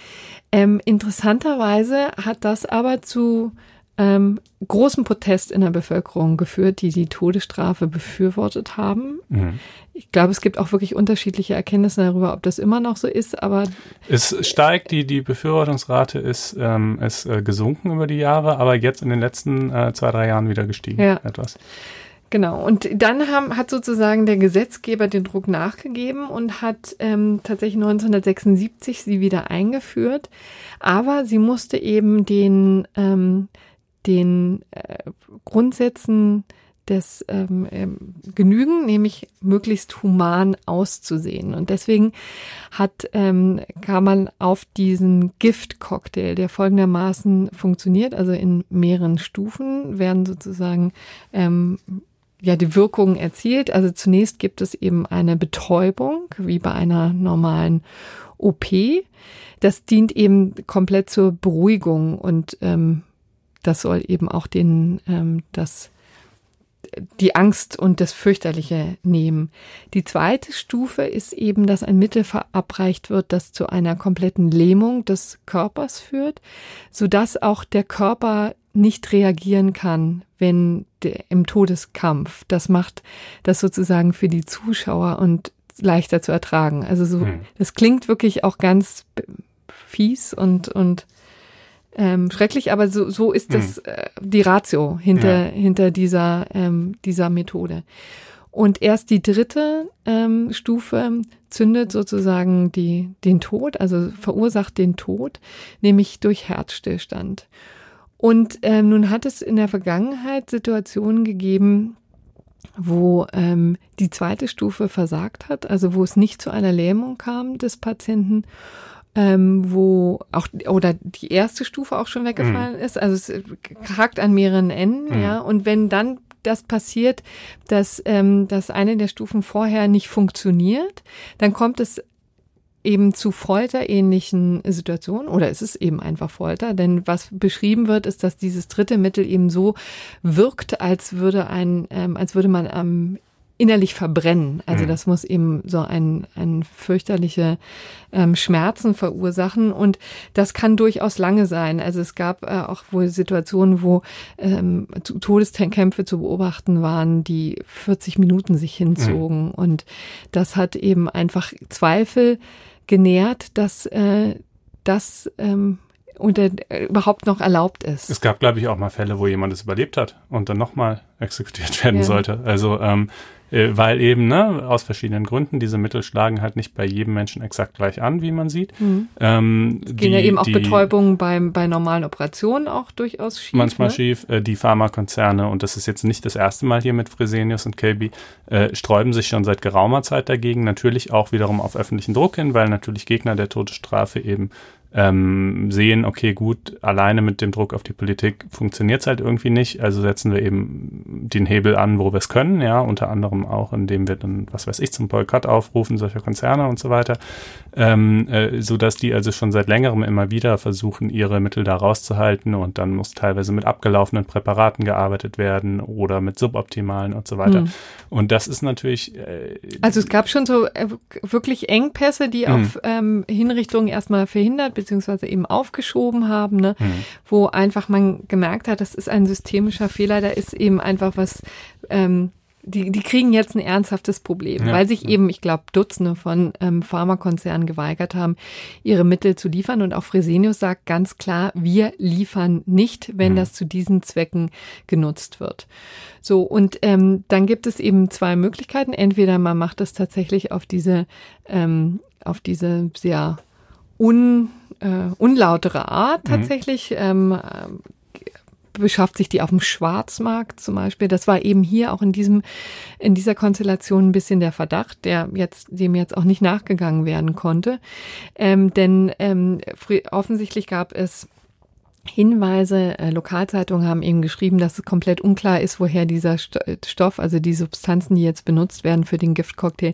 Ähm, interessanterweise hat das aber zu ähm, großen Protest in der Bevölkerung geführt, die die Todesstrafe befürwortet haben. Mhm. Ich glaube, es gibt auch wirklich unterschiedliche Erkenntnisse darüber, ob das immer noch so ist, aber es steigt, die, die Befürwortungsrate ist, ähm, ist äh, gesunken über die Jahre, aber jetzt in den letzten äh, zwei, drei Jahren wieder gestiegen ja. etwas. Genau, und dann haben, hat sozusagen der Gesetzgeber den Druck nachgegeben und hat ähm, tatsächlich 1976 sie wieder eingeführt, aber sie musste eben den ähm, den äh, Grundsätzen des ähm, ähm, Genügen, nämlich möglichst human auszusehen. Und deswegen hat ähm, kam man auf diesen Giftcocktail, der folgendermaßen funktioniert, also in mehreren Stufen werden sozusagen ähm, ja die Wirkungen erzielt. Also zunächst gibt es eben eine Betäubung, wie bei einer normalen OP. Das dient eben komplett zur Beruhigung und ähm, das soll eben auch den, ähm, das, die Angst und das Fürchterliche nehmen. Die zweite Stufe ist eben, dass ein Mittel verabreicht wird, das zu einer kompletten Lähmung des Körpers führt, sodass auch der Körper nicht reagieren kann, wenn der, im Todeskampf. Das macht das sozusagen für die Zuschauer und leichter zu ertragen. Also so, hm. das klingt wirklich auch ganz fies und, und ähm, schrecklich, aber so, so ist das hm. äh, die Ratio hinter, ja. hinter dieser, ähm, dieser Methode. Und erst die dritte ähm, Stufe zündet sozusagen die, den Tod, also verursacht den Tod, nämlich durch Herzstillstand. Und ähm, nun hat es in der Vergangenheit Situationen gegeben, wo ähm, die zweite Stufe versagt hat, also wo es nicht zu einer Lähmung kam des Patienten ähm, wo auch oder die erste Stufe auch schon weggefallen mhm. ist. Also es hakt an mehreren Enden, mhm. ja. Und wenn dann das passiert, dass, ähm, dass eine der Stufen vorher nicht funktioniert, dann kommt es eben zu folterähnlichen Situationen oder ist es eben einfach Folter, denn was beschrieben wird, ist, dass dieses dritte Mittel eben so wirkt, als würde ein, ähm, als würde man am innerlich verbrennen. Also Mhm. das muss eben so ein, ein fürchterliche ähm, Schmerzen verursachen und das kann durchaus lange sein. Also es gab äh, auch wohl Situationen, wo ähm, Todeskämpfe zu beobachten waren, die 40 Minuten sich hinzogen und das hat eben einfach Zweifel genährt, dass äh, das ähm, unter, äh, überhaupt noch erlaubt ist. Es gab, glaube ich, auch mal Fälle, wo jemand es überlebt hat und dann nochmal exekutiert werden Ja. sollte. Also, ähm, äh, weil eben, ne, aus verschiedenen Gründen, diese Mittel schlagen halt nicht bei jedem Menschen exakt gleich an, wie man sieht. Mhm. Ähm, Gehen ja eben auch Betäubungen beim, bei normalen Operationen auch durchaus schief. manchmal ne? schief. Äh, die Pharmakonzerne, und das ist jetzt nicht das erste Mal hier mit Fresenius und Kelby, äh, sträuben sich schon seit geraumer Zeit dagegen. Natürlich auch wiederum auf öffentlichen Druck hin, weil natürlich Gegner der Todesstrafe eben ähm, sehen, okay, gut, alleine mit dem Druck auf die Politik funktioniert es halt irgendwie nicht. Also setzen wir eben den Hebel an, wo wir es können, ja, unter anderem auch, indem wir dann, was weiß ich, zum Boykott aufrufen solcher Konzerne und so weiter. Ähm, äh, so dass die also schon seit längerem immer wieder versuchen, ihre Mittel da rauszuhalten und dann muss teilweise mit abgelaufenen Präparaten gearbeitet werden oder mit suboptimalen und so weiter. Hm. Und das ist natürlich äh, Also es gab schon so äh, wirklich Engpässe, die Mhm. auf ähm, Hinrichtungen erstmal verhindert beziehungsweise eben aufgeschoben haben, ne? Mhm. wo einfach man gemerkt hat, das ist ein systemischer Fehler, da ist eben einfach was, ähm, die, die kriegen jetzt ein ernsthaftes Problem, Ja. weil sich eben, ich glaube, Dutzende von ähm, Pharmakonzernen geweigert haben, ihre Mittel zu liefern. Und auch Fresenius sagt ganz klar, wir liefern nicht, wenn Mhm. das zu diesen Zwecken genutzt wird. So, und ähm, dann gibt es eben zwei Möglichkeiten. Entweder man macht das tatsächlich auf diese, ähm, auf diese sehr un, äh, unlautere Art Mhm. tatsächlich. Ähm, ähm, beschafft sich die auf dem Schwarzmarkt zum Beispiel. Das war eben hier auch in diesem, in dieser Konstellation ein bisschen der Verdacht, der jetzt, dem jetzt auch nicht nachgegangen werden konnte. Ähm, denn ähm, offensichtlich gab es Hinweise, äh, Lokalzeitungen haben eben geschrieben, dass es komplett unklar ist, woher dieser Sto- Stoff, also die Substanzen, die jetzt benutzt werden für den Giftcocktail,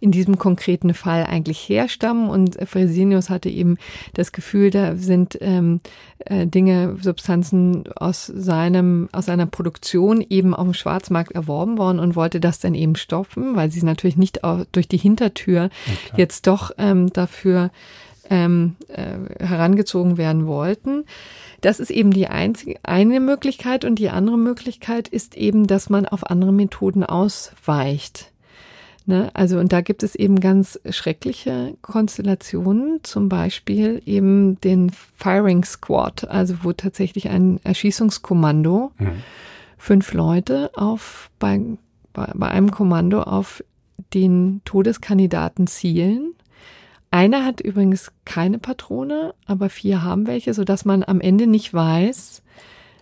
in diesem konkreten Fall eigentlich herstammen. Und äh, Fresenius hatte eben das Gefühl, da sind ähm, äh, Dinge, Substanzen aus seinem, aus seiner Produktion eben auf dem Schwarzmarkt erworben worden und wollte das dann eben stoppen, weil sie natürlich nicht auch durch die Hintertür klar. jetzt doch ähm, dafür ähm, äh, herangezogen werden wollten. Das ist eben die einzige eine Möglichkeit und die andere Möglichkeit ist eben, dass man auf andere Methoden ausweicht. Ne? Also und da gibt es eben ganz schreckliche Konstellationen, zum Beispiel eben den Firing Squad, also wo tatsächlich ein Erschießungskommando Mhm. fünf Leute auf bei, bei, bei einem Kommando auf den Todeskandidaten zielen. Einer hat übrigens keine Patrone, aber vier haben welche, sodass man am Ende nicht weiß,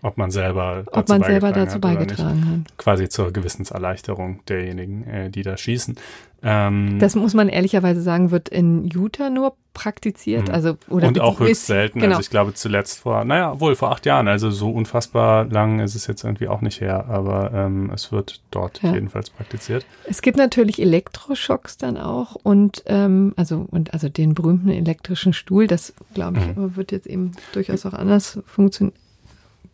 ob man selber dazu ob man selber dazu beigetragen hat. Quasi zur Gewissenserleichterung derjenigen, äh, die da schießen. Ähm, Das muss man ehrlicherweise sagen, wird in Utah nur praktiziert. Mhm. Also, oder und auch höchst selten. Genau. Also ich glaube zuletzt vor, naja, wohl vor acht Jahren. Also so unfassbar lang ist es jetzt irgendwie auch nicht her, aber ähm, es wird dort Ja. jedenfalls praktiziert. Es gibt natürlich Elektroschocks dann auch und ähm, also und also den berühmten elektrischen Stuhl, das glaube ich, Mhm. aber wird jetzt eben durchaus auch anders funktionieren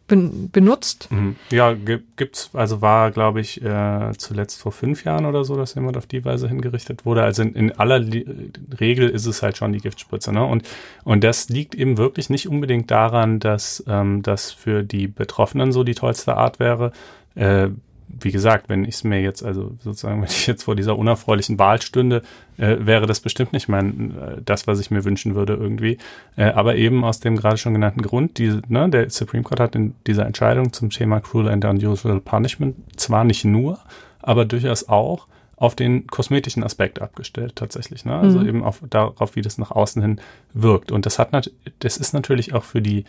ben, benutzt. Mhm. Ja, gi- gibt's, also war, glaube ich, äh, zuletzt vor fünf Jahren oder so, dass jemand auf die Weise hingerichtet wurde. Also in, in aller Li Regel ist es halt schon die Giftspritze, ne? Und, und das liegt eben wirklich nicht unbedingt daran, dass ähm, das für die Betroffenen so die tollste Art wäre. Äh, wie gesagt, wenn ich es mir jetzt, also sozusagen, wenn ich jetzt vor dieser unerfreulichen Wahl stünde, äh, wäre das bestimmt nicht mein, äh, das, was ich mir wünschen würde irgendwie. Äh, aber eben aus dem gerade schon genannten Grund, die, ne, der Supreme Court hat in dieser Entscheidung zum Thema Cruel and Unusual Punishment zwar nicht nur, aber durchaus auch auf den kosmetischen Aspekt abgestellt tatsächlich. Ne? Also Mhm. eben auf, darauf, wie das nach außen hin wirkt. Und das hat das ist natürlich auch für die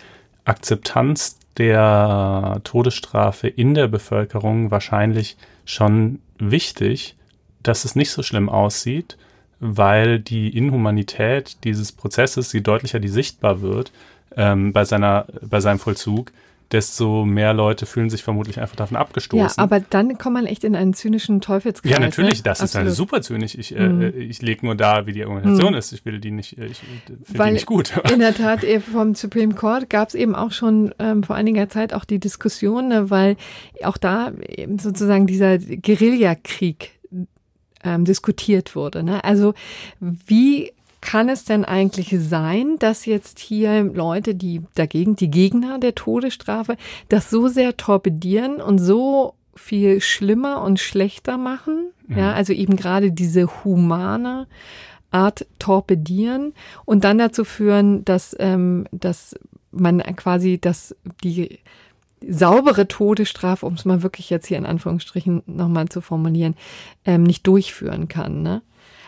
Akzeptanz der Todesstrafe in der Bevölkerung wahrscheinlich schon wichtig, dass es nicht so schlimm aussieht, weil die Inhumanität dieses Prozesses, je deutlicher die sichtbar wird ähm, bei, seiner, bei seinem Vollzug, desto mehr Leute fühlen sich vermutlich einfach davon abgestoßen. Ja, aber dann kommt man echt in einen zynischen Teufelskreis. Ja, natürlich, ne? das ist eine Absolut. super zynisch. Ich, äh, ich lege nur da, wie die Organisation ist. Ich will die nicht, äh, ich finde die nicht gut. In der Tat, eh, vom Supreme Court gab es eben auch schon ähm, vor einiger Zeit auch die Diskussion, ne, weil auch da eben sozusagen dieser Guerillakrieg ähm, diskutiert wurde. Ne? Also wie kann es denn eigentlich sein, dass jetzt hier Leute, die dagegen, die Gegner der Todesstrafe, das so sehr torpedieren und so viel schlimmer und schlechter machen? Mhm. Ja, also eben gerade diese humane Art torpedieren und dann dazu führen, dass, ähm, dass man quasi, dass die saubere Todesstrafe, um es mal wirklich jetzt hier in Anführungsstrichen nochmal zu formulieren, ähm, nicht durchführen kann. Ne?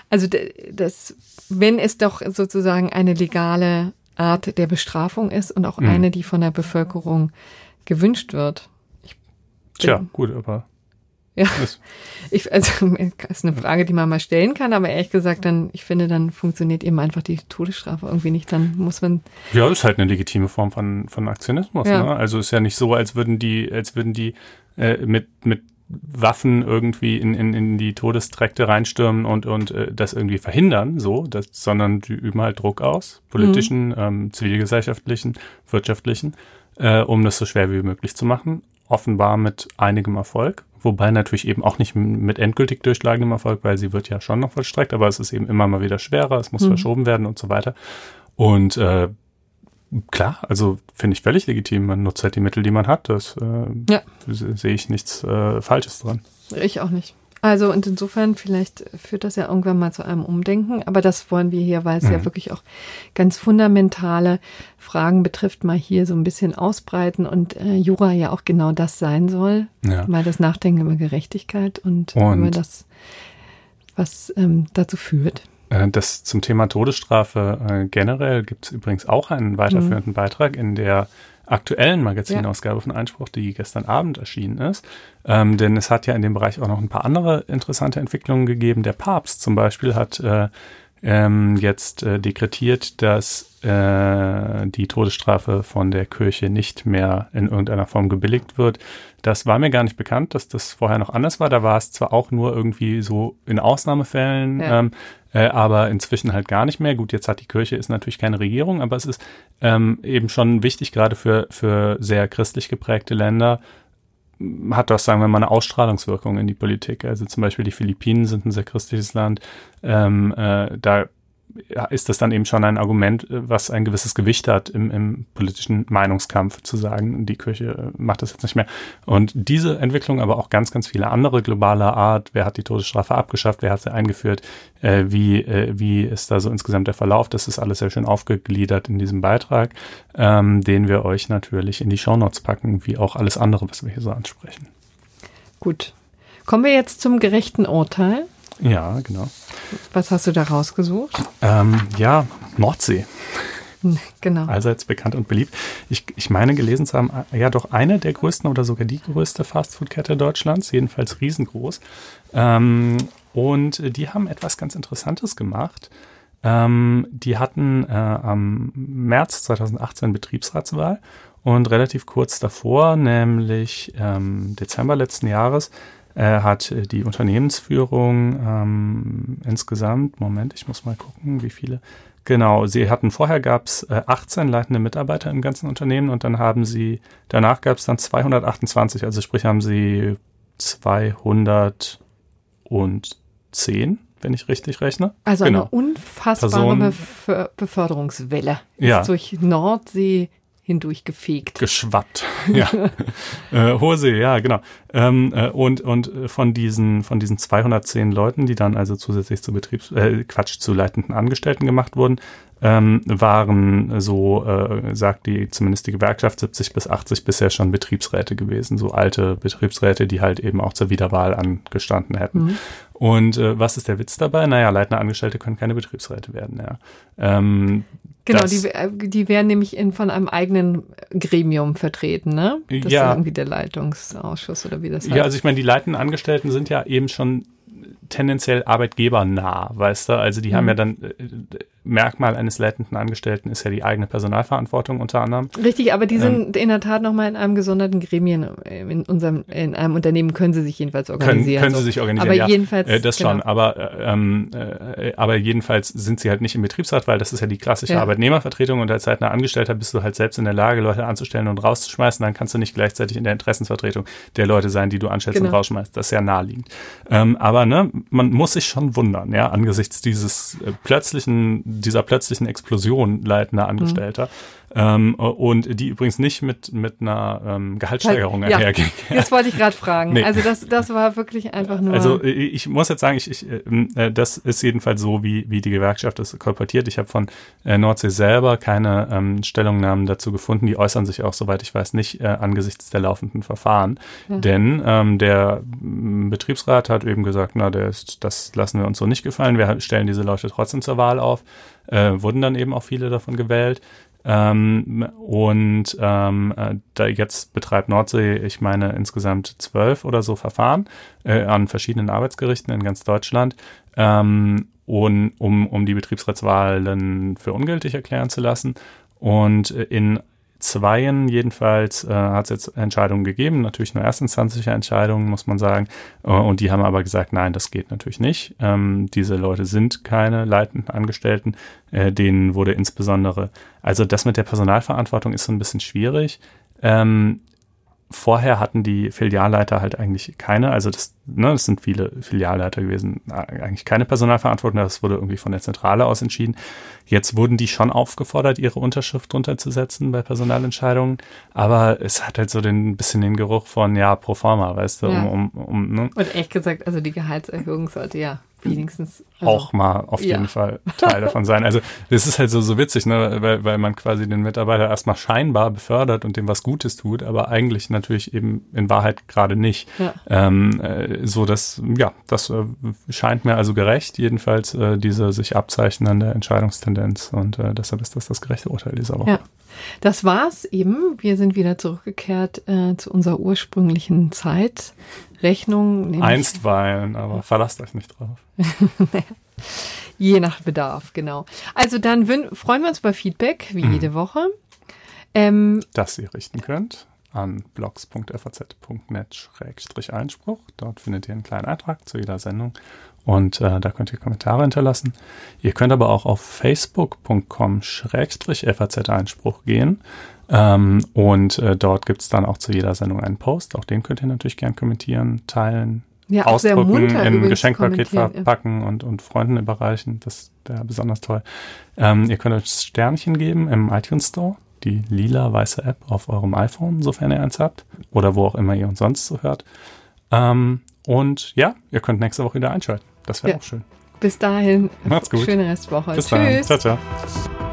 Also das, wenn es doch sozusagen eine legale Art der Bestrafung ist und auch mhm. eine, die von der Bevölkerung gewünscht wird. Tja, gut, aber ja, ich, also ist eine Frage, die man mal stellen kann, aber ehrlich gesagt, dann, ich finde, dann funktioniert eben einfach die Todesstrafe irgendwie nicht. Dann muss man. Ja, ist halt eine legitime Form von, von Aktionismus. Ja. Ne? Also ist ja nicht so, als würden die, als würden die äh, mit, mit Waffen irgendwie in, in, in die Todestrakte reinstürmen und, und äh, das irgendwie verhindern, so, das, sondern die üben halt Druck aus, politischen, mhm. ähm, zivilgesellschaftlichen, wirtschaftlichen, äh, um das so schwer wie möglich zu machen. Offenbar mit einigem Erfolg. Wobei natürlich eben auch nicht mit endgültig durchschlagendem Erfolg, weil sie wird ja schon noch vollstreckt, aber es ist eben immer mal wieder schwerer, es muss mhm. verschoben werden und so weiter. Und äh, klar, also finde ich völlig legitim. Man nutzt halt die Mittel, die man hat. Das äh, ja. sehe ich nichts äh, Falsches dran. Ich auch nicht. Also und insofern vielleicht führt das ja irgendwann mal zu einem Umdenken, aber das wollen wir hier, weil es mhm. ja wirklich auch ganz fundamentale Fragen betrifft, mal hier so ein bisschen ausbreiten und äh, Jura ja auch genau das sein soll, ja. mal das Nachdenken über Gerechtigkeit und, und über das, was ähm, dazu führt. Äh, das zum Thema Todesstrafe äh, generell gibt es übrigens auch einen weiterführenden mhm. Beitrag in der aktuellen Magazinausgabe ja. von Einspruch, die gestern Abend erschienen ist. Ähm, denn es hat ja in dem Bereich auch noch ein paar andere interessante Entwicklungen gegeben. Der Papst zum Beispiel hat äh, ähm, jetzt äh, dekretiert, dass äh, die Todesstrafe von der Kirche nicht mehr in irgendeiner Form gebilligt wird. Das war mir gar nicht bekannt, dass das vorher noch anders war. Da war es zwar auch nur irgendwie so in Ausnahmefällen, ja. ähm, äh, aber inzwischen halt gar nicht mehr. Gut, jetzt hat die Kirche ist natürlich keine Regierung, aber es ist ähm, eben schon wichtig, gerade für, für sehr christlich geprägte Länder, hat das, sagen wir mal, eine Ausstrahlungswirkung in die Politik. Also zum Beispiel die Philippinen sind ein sehr christliches Land. Ähm, äh, da ist das dann eben schon ein Argument, was ein gewisses Gewicht hat im, im politischen Meinungskampf, zu sagen, die Kirche macht das jetzt nicht mehr. Und diese Entwicklung, aber auch ganz, ganz viele andere globaler Art, wer hat die Todesstrafe abgeschafft, wer hat sie eingeführt, äh, wie, äh, wie ist da so insgesamt der Verlauf, das ist alles sehr schön aufgegliedert in diesem Beitrag, ähm, den wir euch natürlich in die Shownotes packen, wie auch alles andere, was wir hier so ansprechen. Gut. Kommen wir jetzt zum gerechten Urteil. Ja, genau. Was hast du da rausgesucht? Ähm, ja, Nordsee. Genau. Allseits bekannt und beliebt. Ich, ich meine gelesen zu haben, ja doch eine der größten oder sogar die größte Fastfood-Kette Deutschlands, jedenfalls riesengroß. Ähm, und die haben etwas ganz Interessantes gemacht. Ähm, die hatten äh, am März 2018 Betriebsratswahl und relativ kurz davor, nämlich ähm, Dezember letzten Jahres, äh, hat die Unternehmensführung ähm, insgesamt, Moment, ich muss mal gucken, wie viele. Genau, sie hatten vorher gab es äh, 18 leitende Mitarbeiter im ganzen Unternehmen und dann haben sie, danach gab es dann 228, also sprich haben sie 210 wenn ich richtig rechne. Also genau. eine unfassbare Bef Beförderungswelle ja. ist durch Nordsee hindurch gefegt. Geschwappt, ja. äh, hohe See, ja, genau. Ähm, äh, und und von diesen von diesen 210 Leuten, die dann also zusätzlich zu Betriebs äh, Quatsch zu leitenden Angestellten gemacht wurden, ähm, waren so, äh, sagt die zumindest die Gewerkschaft, 70 bis 80 bisher schon Betriebsräte gewesen, so alte Betriebsräte, die halt eben auch zur Wiederwahl angestanden hätten. Mhm. Und äh, was ist der Witz dabei? Naja, leitende Angestellte können keine Betriebsräte werden, ja. Ähm, Genau, die, die werden nämlich in, von einem eigenen Gremium vertreten, ne? Das ja. ist irgendwie der Leitungsausschuss oder wie das heißt. Ja, also ich meine, die leitenden Angestellten sind ja eben schon tendenziell arbeitgebernah, weißt du? Also die mhm. haben ja dann, äh, Merkmal eines leitenden Angestellten ist ja die eigene Personalverantwortung unter anderem. Richtig, aber die ähm, sind in der Tat nochmal in einem gesonderten Gremien. In unserem, in einem Unternehmen können sie sich jedenfalls organisieren. Können, können sie sich organisieren, aber ja. jedenfalls. Äh, das genau. schon, aber, äh, ähm, äh, aber jedenfalls sind sie halt nicht im Betriebsrat, weil das ist ja die klassische ja. Arbeitnehmervertretung und als halt ein Angestellter bist du halt selbst in der Lage, Leute anzustellen und rauszuschmeißen. Dann kannst du nicht gleichzeitig in der Interessensvertretung der Leute sein, die du anstellst genau. und rausschmeißt. Das ist ja naheliegend. Ähm, aber ne, man muss sich schon wundern, ja, angesichts dieses äh, plötzlichen, dieser plötzlichen Explosion leitender Angestellter. Mhm. Ähm, und die übrigens nicht mit, mit einer ähm, Gehaltssteigerung ja, einherging. Das wollte ich gerade fragen. Nee. Also das, das war wirklich einfach nur. Also ich muss jetzt sagen, ich, ich, äh, das ist jedenfalls so, wie, wie die Gewerkschaft das kolportiert. Ich habe von äh, Nordsee selber keine ähm, Stellungnahmen dazu gefunden. Die äußern sich auch, soweit ich weiß, nicht äh, angesichts der laufenden Verfahren. Ja. Denn ähm, der Betriebsrat hat eben gesagt, na, der ist, das lassen wir uns so nicht gefallen. Wir stellen diese Leute trotzdem zur Wahl auf. Äh, wurden dann eben auch viele davon gewählt. Ähm, und ähm, äh, da jetzt betreibt Nordsee, ich meine, insgesamt zwölf oder so Verfahren äh, an verschiedenen Arbeitsgerichten in ganz Deutschland, ähm, und, um, um die Betriebsratswahlen für ungültig erklären zu lassen. Und in Zweien jedenfalls äh, hat es jetzt Entscheidungen gegeben, natürlich nur erstinstanzliche Entscheidungen, muss man sagen. Äh, und die haben aber gesagt, nein, das geht natürlich nicht. Ähm, diese Leute sind keine leitenden Angestellten. Äh, denen wurde insbesondere, also das mit der Personalverantwortung ist so ein bisschen schwierig. Ähm, vorher hatten die Filialleiter halt eigentlich keine, also das, ne, das sind viele Filialleiter gewesen, eigentlich keine Personalverantwortung, das wurde irgendwie von der Zentrale aus entschieden. Jetzt wurden die schon aufgefordert, ihre Unterschrift runterzusetzen bei Personalentscheidungen, aber es hat halt so den bisschen den Geruch von, ja, pro forma, weißt du, ja. um, um, um ne? Und echt gesagt, also die Gehaltserhöhung sollte ja wenigstens also, auch mal auf jeden Fall Teil davon sein. Also das ist halt so, so witzig, ne? weil, weil man quasi den Mitarbeiter erstmal scheinbar befördert und dem was Gutes tut, aber eigentlich natürlich eben in Wahrheit gerade nicht. Ja. Ähm, äh, so dass, ja, das äh, scheint mir also gerecht, jedenfalls äh, diese sich abzeichnende Entscheidungstendenz und äh, deshalb ist das das gerechte Urteil dieser Woche. Ja. Das war's eben. Wir sind wieder zurückgekehrt äh, zu unserer ursprünglichen Zeitrechnung. Einstweilen, aber verlasst euch nicht drauf. Je nach Bedarf, genau. Also dann freuen wir uns über Feedback, wie mhm. jede Woche. Ähm, das ihr richten könnt an blogs.faz.net-einspruch. Dort findet ihr einen kleinen Eintrag zu jeder Sendung und äh, da könnt ihr Kommentare hinterlassen. Ihr könnt aber auch auf facebook.com-faz-einspruch gehen. Ähm, und äh, dort gibt es dann auch zu jeder Sendung einen Post. Auch den könnt ihr natürlich gern kommentieren, teilen, ja, ausdrucken, in ein Geschenkpaket verpacken und, und Freunden überreichen. Das wäre besonders toll. Ähm, ihr könnt euch Sternchen geben im iTunes Store. Die lila-weiße App auf eurem iPhone, sofern ihr eins habt. Oder wo auch immer ihr uns sonst so hört. Ähm, und ja, ihr könnt nächste Woche wieder einschalten. Das wäre ja. auch schön. Bis dahin. Macht's gut. Schöne Restwoche. Bis Tschüss. Dann. Ciao, ciao.